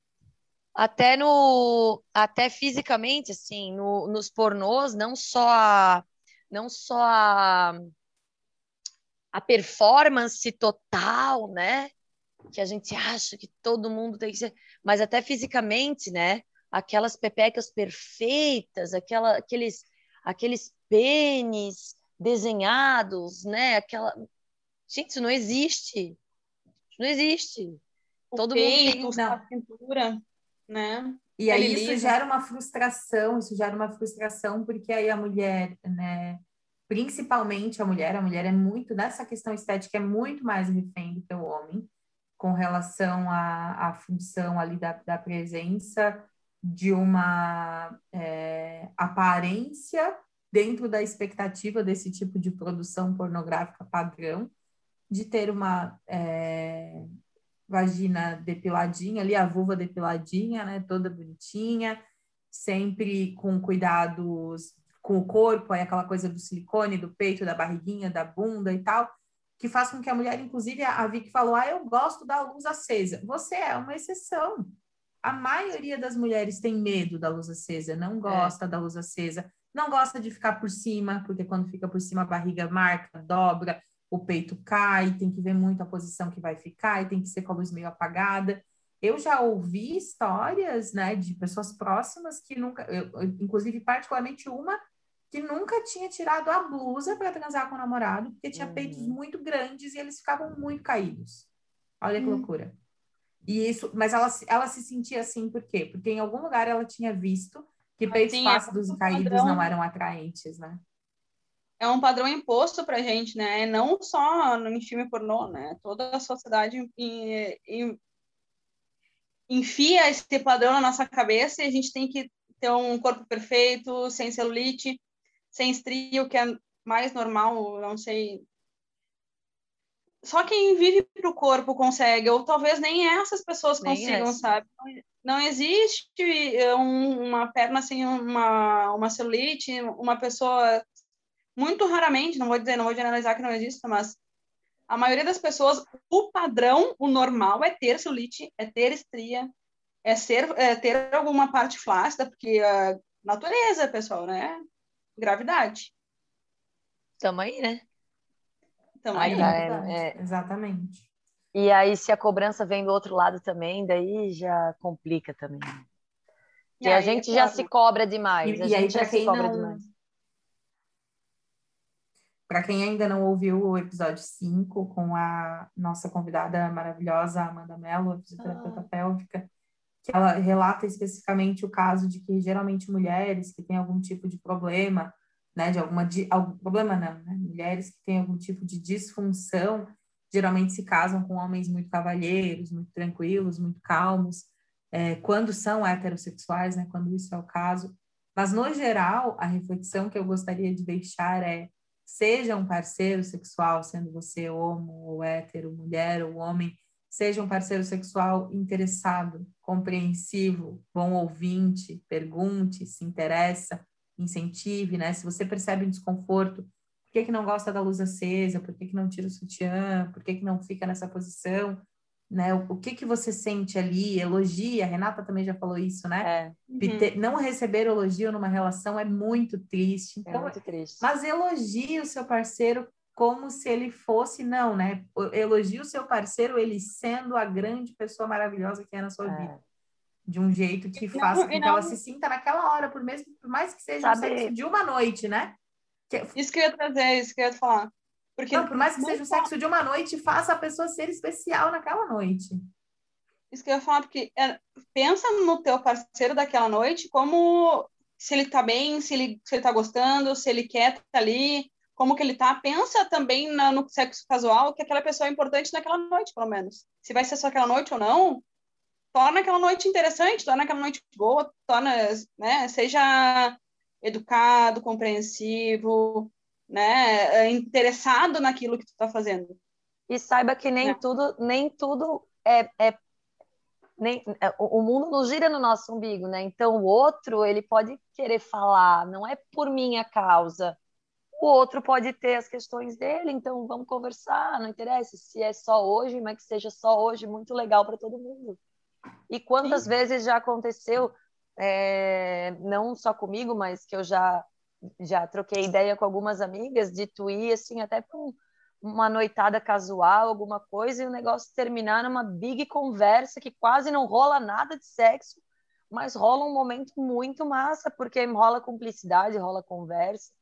Até no, até fisicamente, assim, no- nos pornôs, não só a, não só a, a performance total, né? Que a gente acha que todo mundo tem que ser, mas até fisicamente, né? Aquelas pepecas perfeitas, aquela, aqueles, aqueles pênis desenhados, né? Aquela, gente, isso não existe. Isso não existe. O Todo mundo tem- peito, não. a cintura, né? E aí Ele isso gera uma frustração, isso gera uma frustração, porque aí a mulher, né, principalmente a mulher, a mulher é muito, nessa questão estética, é muito mais refém do que o homem, com relação à, à função ali da, da presença de uma é, aparência dentro da expectativa desse tipo de produção pornográfica padrão, de ter uma é, vagina depiladinha ali, a vulva depiladinha, né, toda bonitinha, sempre com cuidados com o corpo, aí aquela coisa do silicone, do peito, da barriguinha, da bunda e tal, que faz com que a mulher, inclusive a Vicky falou, ah, eu gosto da luz acesa. Você é uma exceção. A maioria das mulheres tem medo da luz acesa, não gosta da luz acesa, não gosta de ficar por cima, porque quando fica por cima a barriga marca, dobra, o peito cai, tem que ver muito a posição que vai ficar e tem que ser com a luz meio apagada. Eu já ouvi histórias, né, de pessoas próximas que nunca, eu, eu, inclusive particularmente uma que nunca tinha tirado a blusa para transar com o namorado, porque tinha Uhum. peitos muito grandes e eles ficavam muito caídos. Olha que Hum. loucura. E isso, mas ela, se- ela se sentia assim por quê? Porque em algum lugar ela tinha visto que peitos é flácidos e caídos padrão. não eram atraentes, né? É um padrão imposto pra gente, né? Não só no filme pornô, né? Toda a sociedade em- em- enfia esse padrão na nossa cabeça e a gente tem que ter um corpo perfeito, sem celulite, sem estria, o que é mais normal, não sei. Só quem vive pro corpo consegue, ou talvez nem essas pessoas Nem consigam, essa. sabe? Não existe eh, um- uma perna sem uma, uma celulite, uma pessoa muito raramente, não vou dizer, não vou generalizar que não exista, mas a maioria das pessoas, o padrão, o normal é ter celulite, é ter estria, é ser, é ter alguma parte flácida, porque a natureza, pessoal, né? Gravidade. Tamo aí, né? Então, Aí aí, já É é-. Exatamente. E aí, se a cobrança vem do outro lado também, daí já complica também. e Porque a aí, gente é já se cobra demais. E- a e aí, gente já pra se cobra não- demais. Para quem ainda não ouviu o episódio 5 com a nossa convidada maravilhosa Amanda Mello, a fisioterapeuta pélvica, que ela relata especificamente o caso de que geralmente mulheres que têm algum tipo de problema, né, de alguma di- algum problema não, né, mulheres que têm algum tipo de disfunção, geralmente se casam com homens muito cavalheiros, muito tranquilos, muito calmos, é, quando são heterossexuais, né, quando isso é o caso. Mas no geral, a reflexão que eu gostaria de deixar é seja um parceiro sexual, sendo você homo ou hétero, mulher ou homem, seja um parceiro sexual interessado, compreensivo, bom ouvinte, pergunte, se interessa, incentive, né? Se você percebe um desconforto, por que, que não gosta da luz acesa? Por que, que não tira o sutiã? Por que, que não fica nessa posição? né? O, o que que você sente ali? Elogia, a Renata também já falou isso, né? É, Uhum. Não receber elogio numa relação é muito triste. é Então, muito triste. mas elogie o seu parceiro como se ele fosse, não, né? Elogie o seu parceiro, ele sendo a grande pessoa maravilhosa que é na sua É. vida. De um jeito que não- faça com que ela se sinta naquela hora, por, mesmo, por mais que seja Sabe- um sexo de uma noite, né? Que- Isso que eu ia trazer, isso que eu ia falar. Porque não, por mais que seja um sexo de uma noite, faça a pessoa ser especial naquela noite. Isso que eu ia falar, porque é, pensa no teu parceiro daquela noite como se ele tá bem, se ele, se ele tá gostando, se ele quer tá ali, como que ele tá. Pensa também na- no sexo casual, que aquela pessoa é importante naquela noite, pelo menos. Se vai ser só aquela noite ou não, torna aquela noite interessante, torna aquela noite boa, torna, né, seja educado, compreensivo, né, é, interessado naquilo que tu tá fazendo. E saiba que nem É. tudo, nem tudo é, é- nem, é, o o mundo não gira no nosso umbigo, né? Então o outro ele pode querer falar, não é por minha causa. O outro pode ter as questões dele, então vamos conversar, não interessa se é só hoje, mas que seja só hoje, muito legal para todo mundo. E quantas vezes já aconteceu, é, não só comigo, mas que eu já já troquei ideia com algumas amigas de tu ir assim até para um uma noitada casual, alguma coisa, e o negócio terminar numa big conversa que quase não rola nada de sexo, mas rola um momento muito massa, porque rola cumplicidade, rola conversa.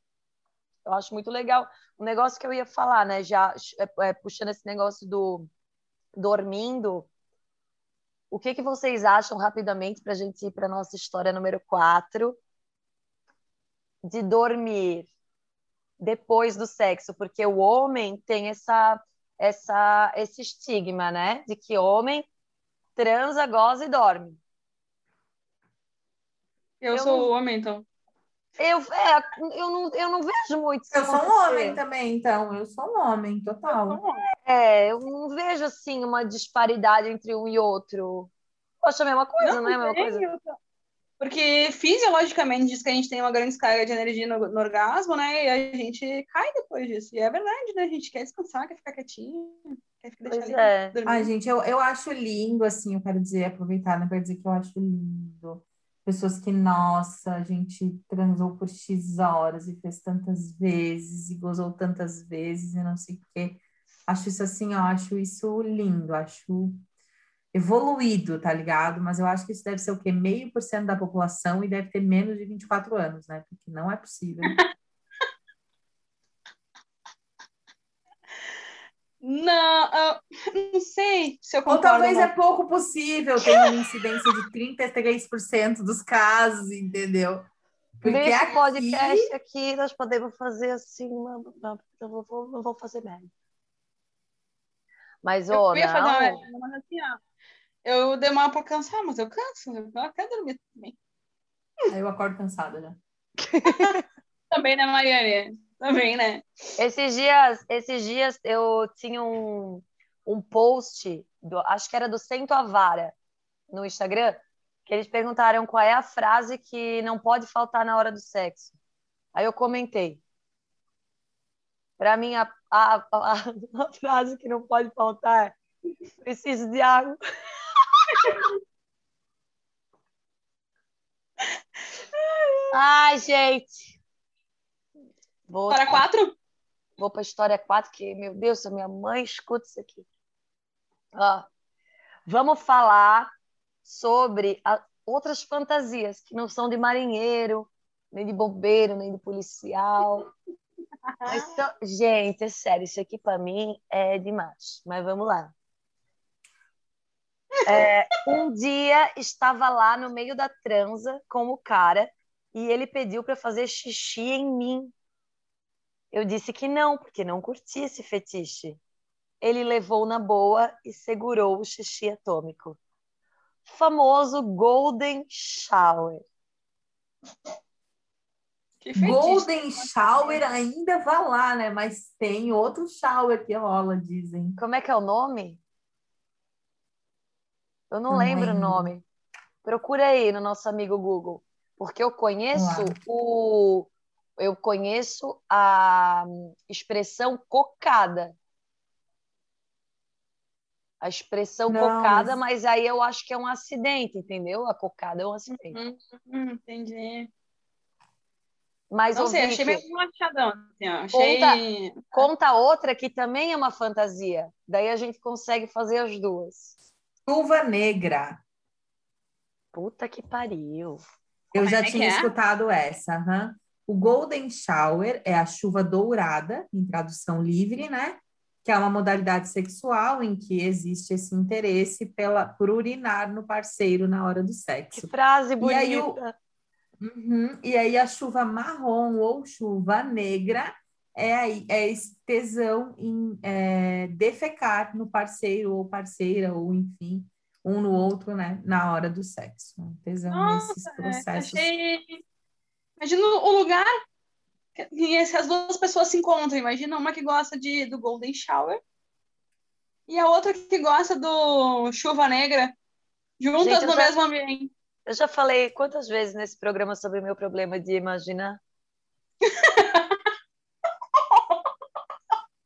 Eu acho muito legal. Um negócio que eu ia falar, né? Já é, é, puxando esse negócio do dormindo. O que, que vocês acham rapidamente para a gente ir para nossa história número 4 de dormir depois do sexo, porque o homem tem essa, essa, esse estigma, né? De que homem transa, goza e dorme. Eu, Eu sou não- o homem, então. Eu, é, eu, não, eu não vejo muito isso Eu sou um homem também, então. Eu sou um homem, total. É, eu não vejo assim uma disparidade entre um e outro. Poxa, a mesma coisa, não, é a mesma coisa? eu Porque fisiologicamente diz que a gente tem uma grande descarga de energia no, no orgasmo, né? E a gente cai depois disso. E é verdade, né? A gente quer descansar, quer ficar quietinho, quer ficar Pois deixar é. Ai, gente, eu, eu acho lindo, assim, eu quero dizer, aproveitar, né, para dizer que eu acho lindo. Pessoas que, nossa, a gente transou por X horas e fez tantas vezes e gozou tantas vezes e não sei o quê. Acho isso assim, eu acho isso lindo, acho evoluído, tá ligado? Mas eu acho que isso deve ser o quê? Meio por cento da população e deve ter menos de 24 anos, né? Porque não é possível. Não, ah, não sei se eu Ou concordo. talvez não. é pouco possível, tem uma incidência de 33% dos casos, entendeu? Porque Nesse aqui- podcast aqui nós podemos fazer assim, uma, uma- eu vou, vou- não vou fazer merda. Mas, ô, Eu ia fazer uma não, merda, mas assim, ó, eu demoro pra cansar, mas eu canso, eu quero dormir também. Aí eu acordo cansada já. Também, né, Mariane? Também, né? esses dias, esses dias eu tinha um, um post, do, acho que era do Cento a Vara, no Instagram, que eles perguntaram qual é a frase que não pode faltar na hora do sexo. Aí eu comentei. Para mim, a, a, a, a frase que não pode faltar é preciso de água. Ai, gente. Vou, Para quatro? vou para a história 4, que, meu Deus, a minha mãe escuta isso aqui. Ó, vamos falar sobre a- outras fantasias que não são de marinheiro, nem de bombeiro, nem de policial. São- Gente, é sério, isso aqui para mim é demais. Mas vamos lá. É, um dia estava lá no meio da transa com o cara e ele pediu para fazer xixi em mim. Eu disse que não, porque não curti esse fetiche. Ele levou na boa e segurou o xixi atômico. Famoso Golden Shower. Golden Shower ainda vai lá, né? Mas tem outro shower que rola, dizem. Como é que é o nome? Eu não Não lembro o lembro. nome. Procura aí no nosso amigo Google, porque eu conheço Claro. o eu conheço a expressão cocada. a expressão Não, cocada, mas- mas aí eu acho que é um acidente, entendeu? A cocada é um acidente. Hum, hum, entendi. Mas, Não sei, achei meio machadão. Assim. Achei. conta outra que também é uma fantasia. Daí a gente consegue fazer as duas. Chuva negra. Puta que pariu. Eu Como já é tinha é? escutado essa. aham. O Golden Shower é a chuva dourada, em tradução livre, né? Que é uma modalidade sexual em que existe esse interesse pela, por urinar no parceiro na hora do Que sexo. frase E aí o- bonita. Uhum. E aí a chuva marrom ou chuva negra é, aí, é esse tesão em é, defecar no parceiro ou parceira, ou enfim, um no outro, né? Na hora do sexo. Um Tesão nesses Nossa, é, processos. achei. Imagina o lugar que essas duas pessoas se encontram. Imagina uma que gosta de, do Golden Shower e a outra que gosta do Chuva Negra, juntas Gente, no já- mesmo ambiente. Eu já falei quantas vezes nesse programa sobre o meu problema de imaginar.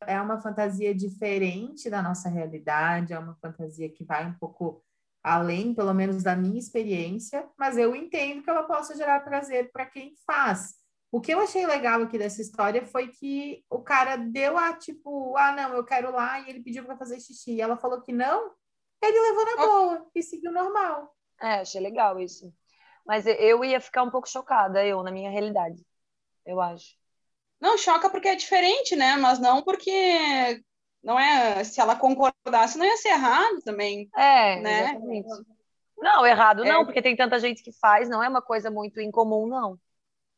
É uma fantasia diferente da nossa realidade, é uma fantasia que vai um pouco além, pelo menos da minha experiência, mas eu entendo que ela possa gerar prazer para quem faz. O que eu achei legal aqui dessa história foi que o cara deu a tipo, ah, não, eu quero lá, e ele pediu para fazer xixi. E ela falou que não, ele levou na boa e seguiu normal. É, achei legal isso. Mas eu ia ficar um pouco chocada, eu, na minha realidade. Eu acho. Não, choca porque é diferente, né? Mas não porque não é. Se ela concordasse, não ia ser errado também, É, né? exatamente. Não, errado não, É. porque tem tanta gente que faz, não é uma coisa muito incomum, não.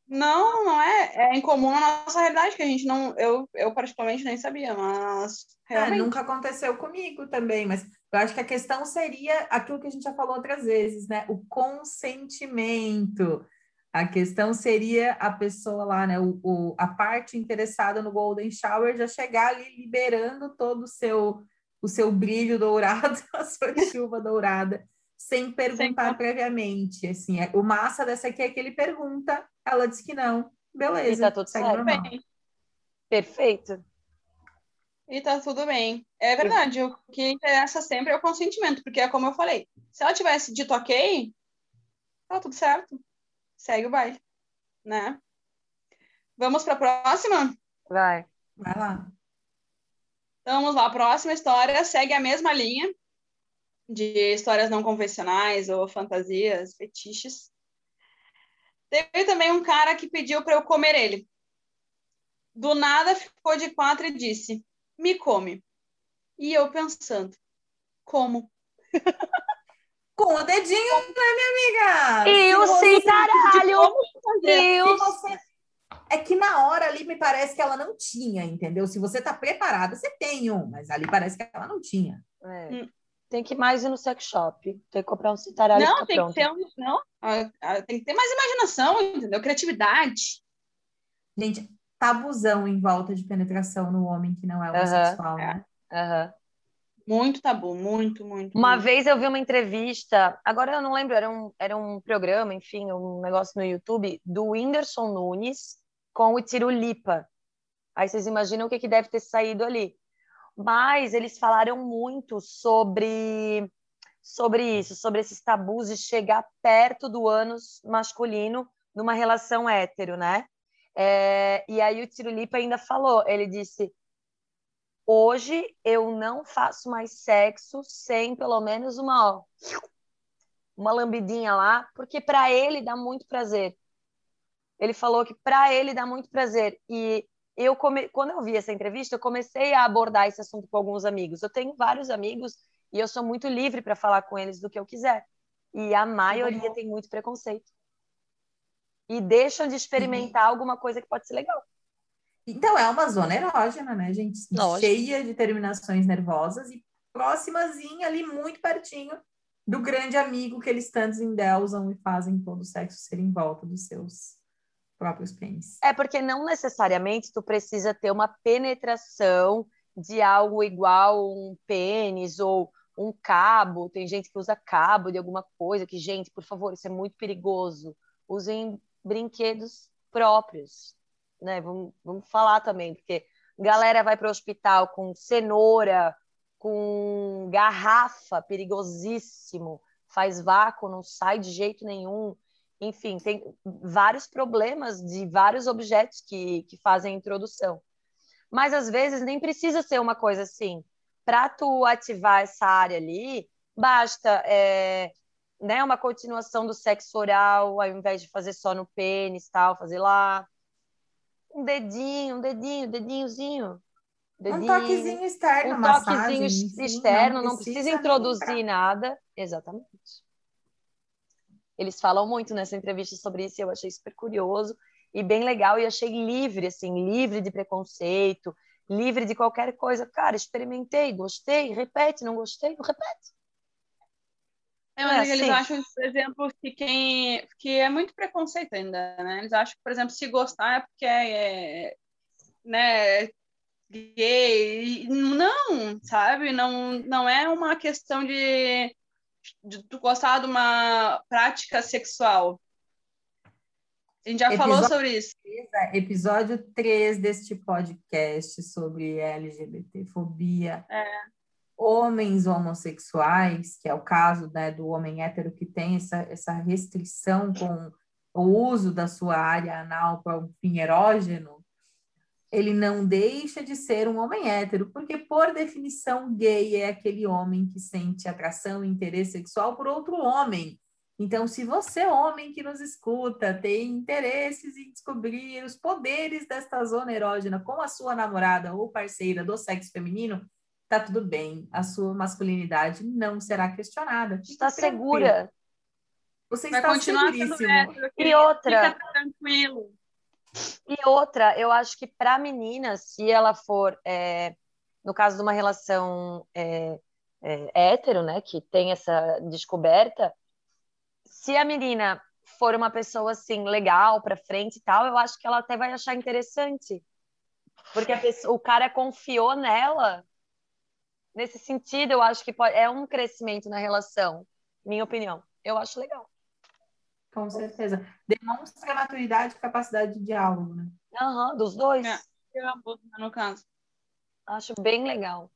Não, não é. É incomum na nossa realidade, que a gente não. Eu, eu particularmente nem sabia, mas É, realmente. nunca aconteceu comigo também, mas eu acho que a questão seria aquilo que a gente já falou outras vezes, né? O consentimento. A questão seria a pessoa lá, né? O, o- a parte interessada no Golden Shower já chegar ali liberando todo o seu, o seu brilho dourado, a sua chuva dourada, sem perguntar Sem- previamente. Assim, é- o massa dessa aqui é que ele pergunta, ela diz que não. Beleza, E tá tudo certo. normal. Perfeito. e tá tudo bem. É verdade, o que interessa sempre é o consentimento, porque é como eu falei, se ela tivesse dito ok, tá tudo certo. Segue o baile, né? Vamos para a próxima? Vai. Vai lá. Então, vamos lá, a próxima história segue a mesma linha de histórias não convencionais ou fantasias, fetiches. Teve também um cara que pediu para eu comer ele. Do nada ficou de quatro e disse: Me come. E eu pensando: Como? Com o dedinho, né, minha amiga? E Se o você- cintaralho! E Se o... você- É que na hora ali me parece que ela não tinha, entendeu? Se você tá preparada, você tem um, mas ali parece que ela não tinha. É. Hum. Tem que ir mais ir no sex shop. Tem que comprar um cintaralho e não, tem pronto. que ter um, não, ah, ah, tem que ter mais imaginação, entendeu? Criatividade. Gente, tabuzão em volta de penetração no homem que não é homossexual, né? Aham. Muito tabu, muito, muito. Uma muito. vez eu vi uma entrevista, agora eu não lembro, era um, era um programa, enfim, um negócio no YouTube, do Whindersson Nunes com o Tirulipa. Aí vocês imaginam o que, que deve ter saído ali. Mas eles falaram muito sobre, sobre isso, sobre esses tabus de chegar perto do ânus masculino numa relação hétero, né? É, e aí o Tirulipa ainda falou, ele disse, hoje eu não faço mais sexo sem pelo menos uma, ó, uma lambidinha lá, porque para ele dá muito prazer. Ele falou que para ele dá muito prazer. E eu come... quando eu vi essa entrevista, eu comecei a abordar esse assunto com alguns amigos. Eu tenho vários amigos e eu sou muito livre para falar com eles do que eu quiser. E a maioria tem muito preconceito. E deixam de experimentar alguma coisa que pode ser legal. Então, é uma zona erógena, né, gente? Lógico. Cheia de terminações nervosas e próximazinha ali, muito pertinho do grande amigo que eles tantos endeusam e fazem todo o sexo ser em volta dos seus próprios pênis. É porque não necessariamente tu precisa ter uma penetração de algo igual um pênis ou um cabo. Tem gente que usa cabo de alguma coisa, que, gente, por favor, isso é muito perigoso. Usem brinquedos próprios, né? Vamos, vamos falar também, porque galera vai para o hospital com cenoura, com garrafa, perigosíssimo, faz vácuo, não sai de jeito nenhum. Enfim, tem vários problemas de vários objetos que, que fazem a introdução. Mas às vezes nem precisa ser uma coisa assim. Para tu ativar essa área ali, basta é, né, uma continuação do sexo oral, ao invés de fazer só no pênis, tal, fazer lá um dedinho, um dedinho, dedinhozinho. Dedinho, um toquezinho externo, um toquezinho massagem, externo, não, não precisa, precisa introduzir nada. Exatamente. Eles falam muito nessa entrevista sobre isso e eu achei super curioso e bem legal e achei livre, assim, livre de preconceito, livre de qualquer coisa. Cara, experimentei, gostei, repete, não gostei, não repete. É, mas é, eles assim. acham, por exemplo, que quem que é muito preconceito ainda, né? Eles acham que, por exemplo, se gostar é porque é, é né, gay. Não, sabe? Não, não é uma questão de, de tu gostar de uma prática sexual. A gente já episódio falou sobre isso. 3, é, episódio 3 deste podcast sobre LGBTfobia. É homens homossexuais, que é o caso né, do homem hétero que tem essa, essa restrição com o uso da sua área anal para um fim erógeno, ele não deixa de ser um homem hétero, porque, por definição, gay é aquele homem que sente atração e interesse sexual por outro homem. Então, se você, homem que nos escuta, tem interesses em descobrir os poderes desta zona erógena com a sua namorada ou parceira do sexo feminino, tá tudo bem, a sua masculinidade não será questionada. Está segura. Você Vai está continuar seguríssimo. e outra. Fica tranquilo. E outra, eu acho que para a menina, se ela for, é, no caso de uma relação é, é, hétero, né, que tem essa descoberta, se a menina for uma pessoa assim legal para frente e tal, eu acho que ela até vai achar interessante, porque pessoa, o cara confiou nela nesse sentido, eu acho que pode, é um crescimento na relação, minha opinião. Eu acho legal. Com certeza. Demonstra maturidade e capacidade de diálogo, né? Aham, uhum, dos dois. É, no caso. Acho bem legal.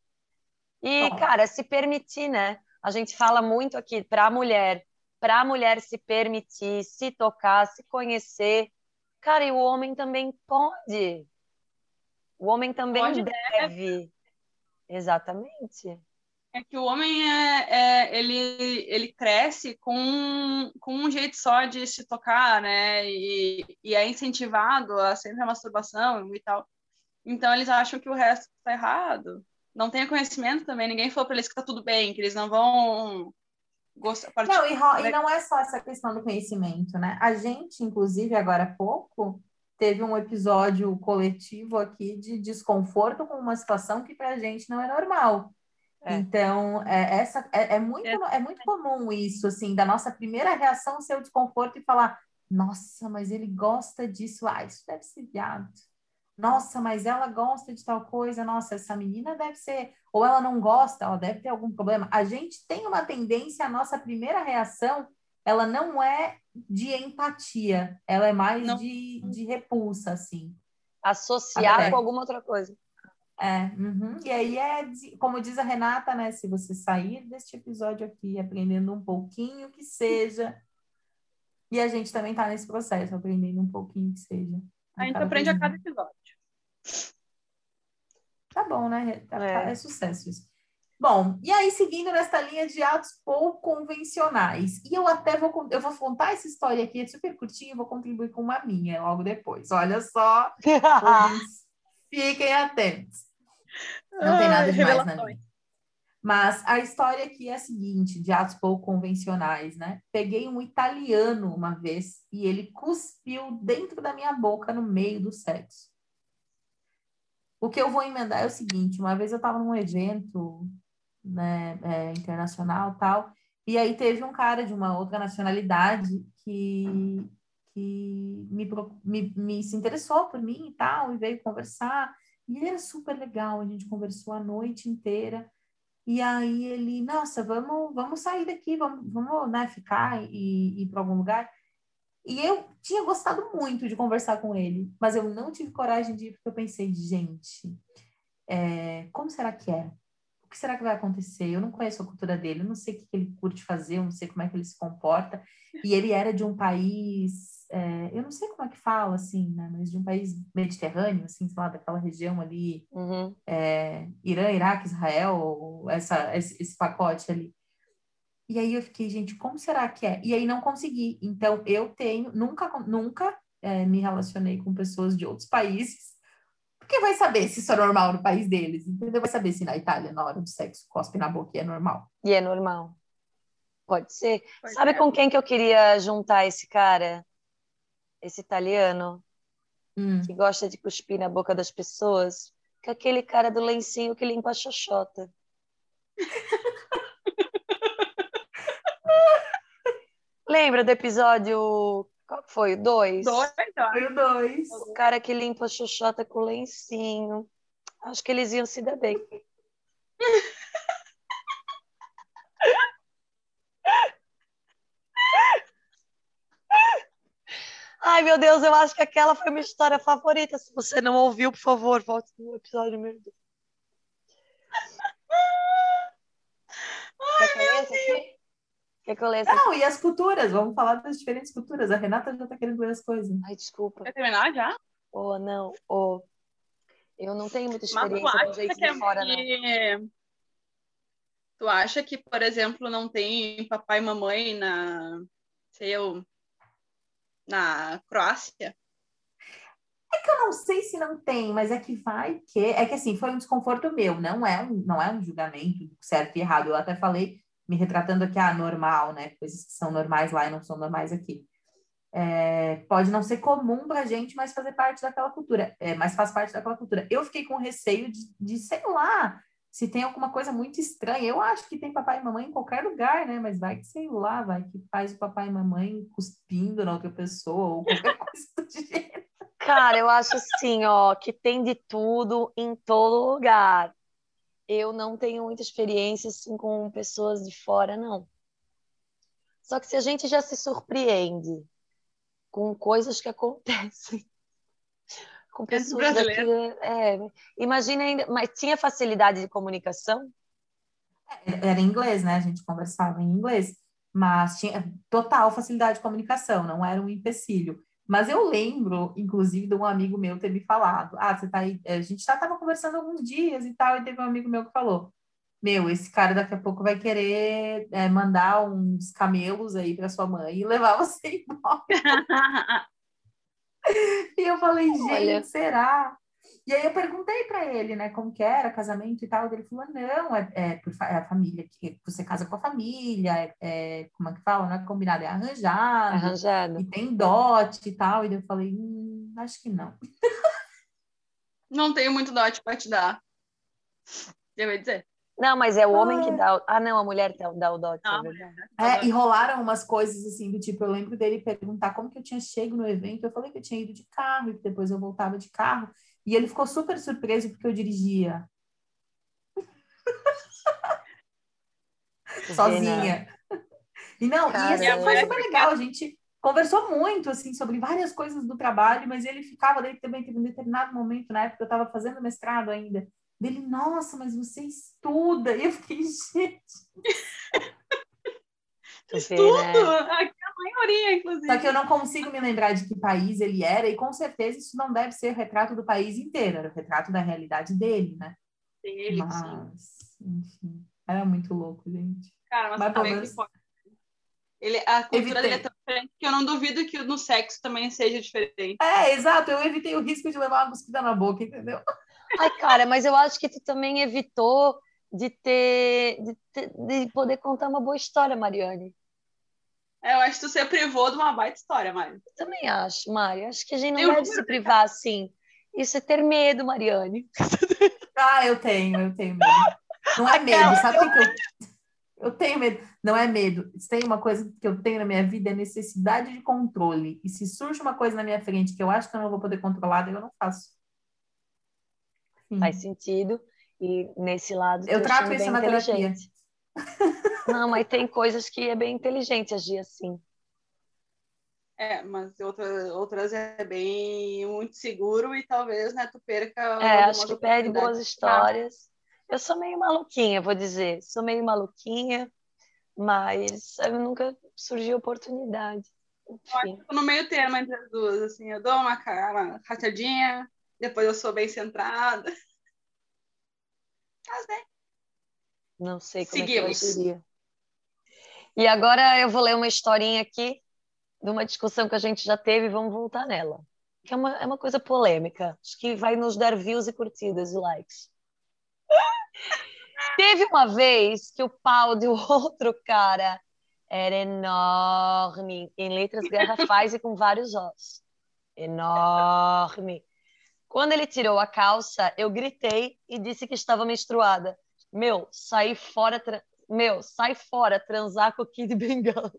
E, Bom. cara, se permitir, né? A gente fala muito aqui para a mulher, para a mulher se permitir, se tocar, se conhecer. Cara, e o homem também pode. O homem também pode, deve. Exatamente. É que o homem é, é, ele, ele cresce com, com um jeito só de se tocar, né? E, e é incentivado a sempre a masturbação e tal. Então eles acham que o resto está errado. Não tem conhecimento também. Ninguém falou para eles que está tudo bem, que eles não vão gostar. Não, e, e não é só essa questão do conhecimento, né? A gente, inclusive, agora há pouco, teve um episódio coletivo aqui de desconforto com uma situação que para a gente não é normal. É. Então, é, essa, é, é muito, é. é muito comum isso, assim, da nossa primeira reação ser o desconforto e falar, nossa, mas ele gosta disso, ah, isso deve ser viado. Nossa, mas ela gosta de tal coisa, nossa, essa menina deve ser, ou ela não gosta, ela deve ter algum problema. A gente tem uma tendência, a nossa primeira reação ela não é de empatia, ela é mais de, de repulsa, assim. Associar Até. com alguma outra coisa. É, uhum. e aí é, como diz a Renata, né? Se você sair deste episódio aqui aprendendo um pouquinho que seja, e a gente também está nesse processo, aprendendo um pouquinho que seja. A gente aprende a cada episódio. Tá bom, né? É, é sucesso isso. Bom, e aí seguindo nesta linha de atos pouco convencionais, e eu até vou, eu vou contar essa história aqui, é super curtinha, vou contribuir com uma minha logo depois. Olha só, fiquem atentos. Não tem nada demais na minha. Mas a história aqui é a seguinte, de atos pouco convencionais, né? Peguei um italiano uma vez e ele cuspiu dentro da minha boca no meio do sexo. O que eu vou emendar é o seguinte: uma vez eu estava num evento né, é, internacional tal. E aí teve um cara de uma outra nacionalidade que, que me, me, me se interessou por mim e tal, e veio conversar. E ele era super legal, a gente conversou a noite inteira. E aí ele, nossa, vamos, vamos sair daqui, vamos, vamos né, ficar e ir para algum lugar. E eu tinha gostado muito de conversar com ele, mas eu não tive coragem de ir porque eu pensei, gente, é, como será que é? O que será que vai acontecer? Eu não conheço a cultura dele, eu não sei o que ele curte fazer, eu não sei como é que ele se comporta. E ele era de um país, é, eu não sei como é que fala, assim, né? Mas de um país mediterrâneo, assim, sei lá, daquela região ali, Uhum. é, Irã, Iraque, Israel, essa, esse, esse pacote ali. E aí eu fiquei, gente, como será que é? E aí não consegui. Então eu tenho, nunca, nunca é, me relacionei com pessoas de outros países, porque vai saber se isso é normal no país deles, entendeu? Vai saber se na Itália, na hora do sexo, cospe na boca e é normal. E é normal. Pode ser. Pode Sabe ser. com quem que eu queria juntar esse cara? Esse italiano Hum. que gosta de cuspir na boca das pessoas? Com aquele cara do lencinho que limpa a xoxota. Lembra do episódio. Qual foi? O dois? Dois. Foi o dois. O cara que limpa a xoxota com o lencinho. Acho que eles iam se dar bem. Ai, meu Deus, eu acho que aquela foi minha história favorita. Se você não ouviu, por favor, volte no episódio número 2. Quer que eu leia esse aqui? Quer que eu leia? Não, e as culturas? Vamos falar das diferentes culturas. A Renata já tá querendo ler as coisas. Ai, desculpa. Quer terminar já? Oh, não. Oh. Eu não tenho muita Mas experiência com acha gente que, é de fora, não. que- Tu acha que, por exemplo, não tem papai e mamãe na, sei eu, na Croácia? Eu não sei se não tem, mas é que vai que. É que assim, foi um desconforto meu, não é um, não é um julgamento certo e errado. Eu até falei, me retratando aqui, ah, normal, né? Coisas que são normais lá e não são normais aqui. É, pode não ser comum pra gente, mas fazer parte daquela cultura, é, mas faz parte daquela cultura. Eu fiquei com receio de, de, sei lá, se tem alguma coisa muito estranha. Eu acho que tem papai e mamãe em qualquer lugar, né? Mas vai que, sei lá, vai que faz o papai e mamãe cuspindo na outra pessoa ou qualquer coisa do gênero. Cara, eu acho assim, ó, que tem de tudo em todo lugar. Eu não tenho muita experiência assim com pessoas de fora, não. Só que se a gente já se surpreende com coisas que acontecem com pessoas daqui, brasileiros. é, imagina ainda, mas tinha facilidade de comunicação? era em inglês, né? A gente conversava em inglês, mas tinha total facilidade de comunicação, não era um empecilho. Mas eu lembro, inclusive, de um amigo meu ter me falado: Ah, você tá aí. A gente já estava conversando alguns dias e tal, e teve um amigo meu que falou: Meu, esse cara daqui a pouco vai querer é, mandar uns camelos aí para sua mãe e levar você embora. E eu falei, gente, Olha. será? E aí eu perguntei para ele, né, como que era, casamento e tal. Ele falou, não, é, é, por, fa- é a família, que você casa com a família, é, é- como é que fala? Não é combinado, é arranjado, Arranjado. e tem dote e tal. E eu falei, hum, acho que não. Não tenho muito dote para te dar. Eu ia dizer. Não, mas é o homem que Ai. dá. o- Ah, não, a mulher dá dá o dote, é Ah, verdade. É, e rolaram umas coisas assim, do tipo, eu lembro dele perguntar como que eu tinha chego no evento. Eu falei que eu tinha ido de carro e que depois eu voltava de carro. E ele ficou super surpreso porque eu dirigia sozinha. E não, e assim, foi super legal. A gente conversou muito, assim, sobre várias coisas do trabalho, mas ele ficava, daí também teve um determinado momento, na época eu estava fazendo mestrado ainda, dele, nossa, mas você estuda. E eu fiquei, gente. Né? Aqui a maioria, inclusive. Só que eu não consigo me lembrar de que país ele era, e com certeza isso não deve ser o retrato do país inteiro, era o retrato da realidade dele, né? Ele, sim. Mas, enfim, era muito louco, gente. Cara, mas, Mas também pelo que menos- pode. Ele, a cultura Evitei. dele é tão diferente que eu não duvido que no sexo também seja diferente. É, exato, eu evitei o risco de levar uma cuspida na boca, entendeu? Ai, cara, mas eu acho que tu também evitou de ter, de ter- de poder contar uma boa história, Mariane. É, Eu acho que tu se privou de uma baita história, Mário. Eu também acho, Mari. Acho que a gente não Eu deve se privar assim. Isso é ter medo, Mariane. Ah, eu tenho, eu tenho medo. Não é medo, sabe o que, eu. Eu tenho medo. Não é medo. Se tem uma coisa que eu tenho na minha vida é necessidade de controle. E se surge uma coisa na minha frente que eu acho que eu não vou poder controlar, eu não faço. Sim. Faz sentido. E nesse lado, Eu trato isso bem na terapia. inteligente. Não, mas tem coisas que é bem inteligente agir assim. É, mas outra, outras é bem muito seguro e talvez, né, tu perca É, acho que perde boas histórias Eu sou meio maluquinha, vou dizer. Sou meio maluquinha, mas nunca surgiu oportunidade. Enfim. Eu no meio termo entre as duas, assim, eu dou uma, uma rachadinha, depois eu sou bem centrada. Mas, né? Não sei como Seguimos. é que eu diria. E agora eu vou ler uma historinha aqui de uma discussão que a gente já teve e vamos voltar nela. Que é uma, é uma coisa polêmica. Acho que vai nos dar views e curtidas e likes. Teve uma vez que o pau de outro cara era enorme, em letras garrafais e com vários ossos. Enorme. Quando ele tirou a calça, eu gritei e disse que estava menstruada. Meu, saí fora, tra... meu, sai fora transar com o Kid Bengala.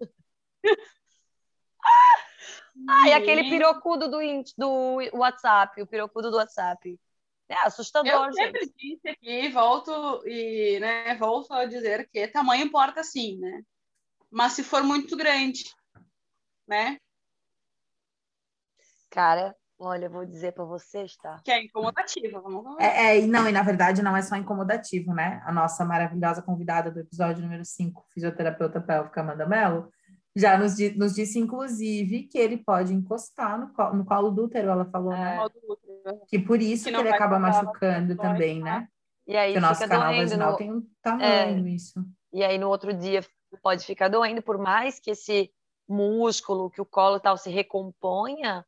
ah, e aquele pirocudo do, do WhatsApp, o pirocudo do WhatsApp. É assustador, Eu sempre gente. disse aqui, volto e, né, volto a dizer que tamanho importa sim, né? Mas se for muito grande, né? Cara, olha, vou dizer para vocês, tá? Que é incomodativo, vamos É, é, não, e na verdade não é só incomodativo, né? A nossa maravilhosa convidada do episódio número 5, fisioterapeuta pélvica Amanda Mello, já nos, nos, disse, inclusive, que ele pode encostar no, colo, no colo do útero, ela falou, é, né? Que por isso que, que ele acaba machucando também, né? E aí que o nosso canal vaginal no... tem um tamanho é, isso. E aí no outro dia pode ficar doendo, por mais que esse músculo, que o colo tal se recomponha,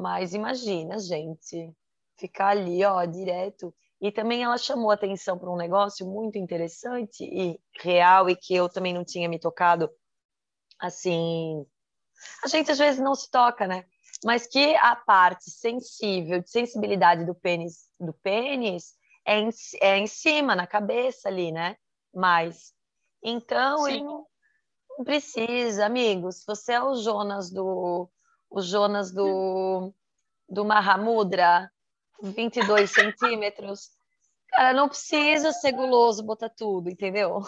mas imagina, gente, ficar ali, ó, direto. E também ela chamou atenção para um negócio muito interessante e real e que eu também não tinha me tocado assim, a gente às vezes não se toca, né? Mas que a parte sensível, de sensibilidade do pênis, do pênis é em, é em cima, na cabeça ali, né? Mas, então, Sim. ele não, não precisa, amigos. Você é o Jonas do, o Jonas do, do Mahamudra, 22 centímetros. Cara, não precisa ser guloso botar tudo, entendeu?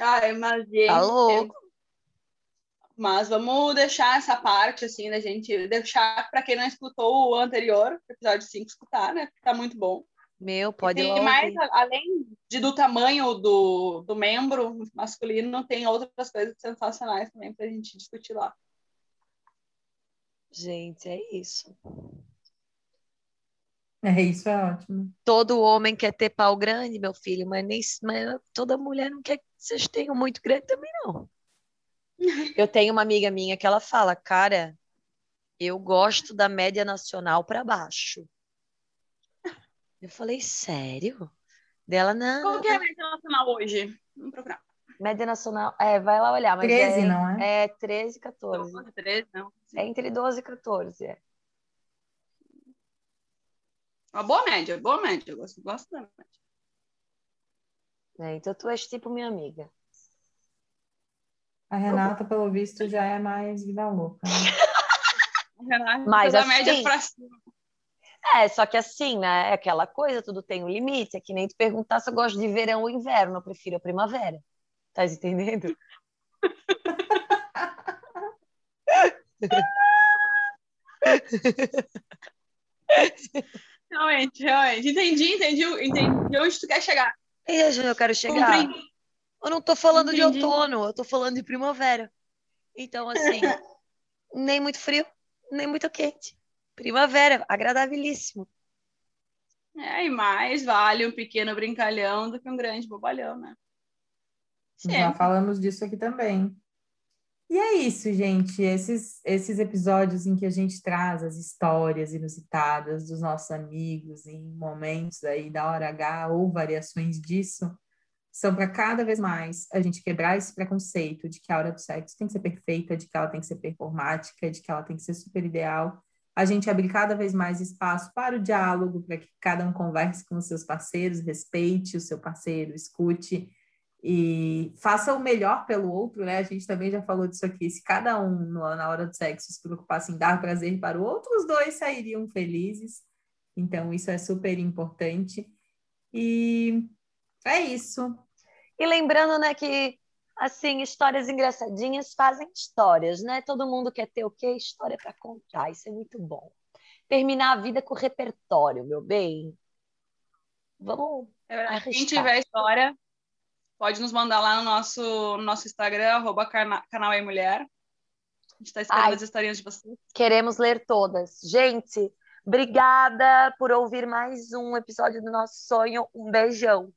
Ai, mas gente. Tá louco. Mas vamos deixar essa parte, assim, da gente deixar para quem não escutou o anterior, episódio 5, escutar, né? Tá muito bom. Meu, pode E mais, além de, do tamanho do, do membro masculino, tem outras coisas sensacionais também para a gente discutir lá. Gente, é isso. É, isso é ótimo. Todo homem quer ter pau grande, meu filho, mas, nem, mas toda mulher não quer que vocês tenham muito grande também, não. Eu tenho uma amiga minha que ela fala, cara, eu gosto da média nacional para baixo. Eu falei, sério? Dela, não. Qual que é a média nacional hoje? Vamos procurar. Média nacional, é, vai lá olhar. Mas 13, é, não é? É 13 e 14. Não, 13, não. É entre 12 e 14, é. Uma boa média, boa média. Eu gosto, gosto da média. É, então tu és tipo minha amiga. A Renata, pelo visto, já é mais vida louca. Né? Renata, Mas da assim, média pra cima. É, só que assim, né? É aquela coisa, tudo tem um limite. É que nem tu perguntar se eu gosto de verão ou inverno. Eu prefiro a primavera. Tá entendendo? Realmente, realmente. Entendi, entendi, entendi onde tu quer chegar. E onde eu quero chegar? Comprei. Eu não tô falando entendi. de outono, eu tô falando de primavera. Então, assim, nem muito frio, nem muito quente. Primavera, agradabilíssimo. É, e mais vale um pequeno brincalhão do que um grande bobalhão, né? Já falamos disso aqui também. E é isso, gente. Esses, esses episódios em que a gente traz as histórias inusitadas dos nossos amigos em momentos aí da hora H ou variações disso, são para cada vez mais a gente quebrar esse preconceito de que a hora do sexo tem que ser perfeita, de que ela tem que ser performática, de que ela tem que ser super ideal. A gente abrir cada vez mais espaço para o diálogo, para que cada um converse com os seus parceiros, respeite o seu parceiro, escute e faça o melhor pelo outro, né? A gente também já falou disso aqui. Se cada um, na hora do sexo, se preocupasse em dar prazer para o outro, os dois sairiam felizes. Então, isso é super importante. E é isso. E lembrando, né, que assim, histórias engraçadinhas fazem histórias, né? Todo mundo quer ter o quê? História para contar. Isso é muito bom. Terminar a vida com repertório, meu bem. Vamos. É Quem tiver história, pode nos mandar lá no nosso, no nosso Instagram, arroba canal e mulher. A gente está esperando as historinhas de vocês. Queremos ler todas. Gente, obrigada por ouvir mais um episódio do nosso sonho. Um beijão.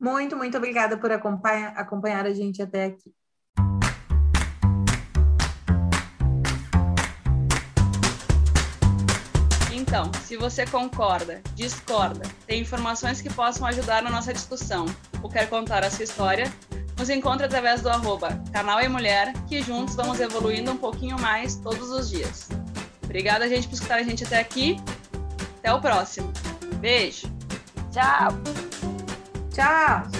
Muito, muito obrigada por acompanhar, acompanhar a gente até aqui. Então, se você concorda, discorda, tem informações que possam ajudar na nossa discussão ou quer contar a sua história, nos encontre através do arroba canal e mulher, que juntos vamos evoluindo um pouquinho mais todos os dias. Obrigada, gente, por escutar a gente até aqui. Até o próximo. Beijo. Tchau. Tchau!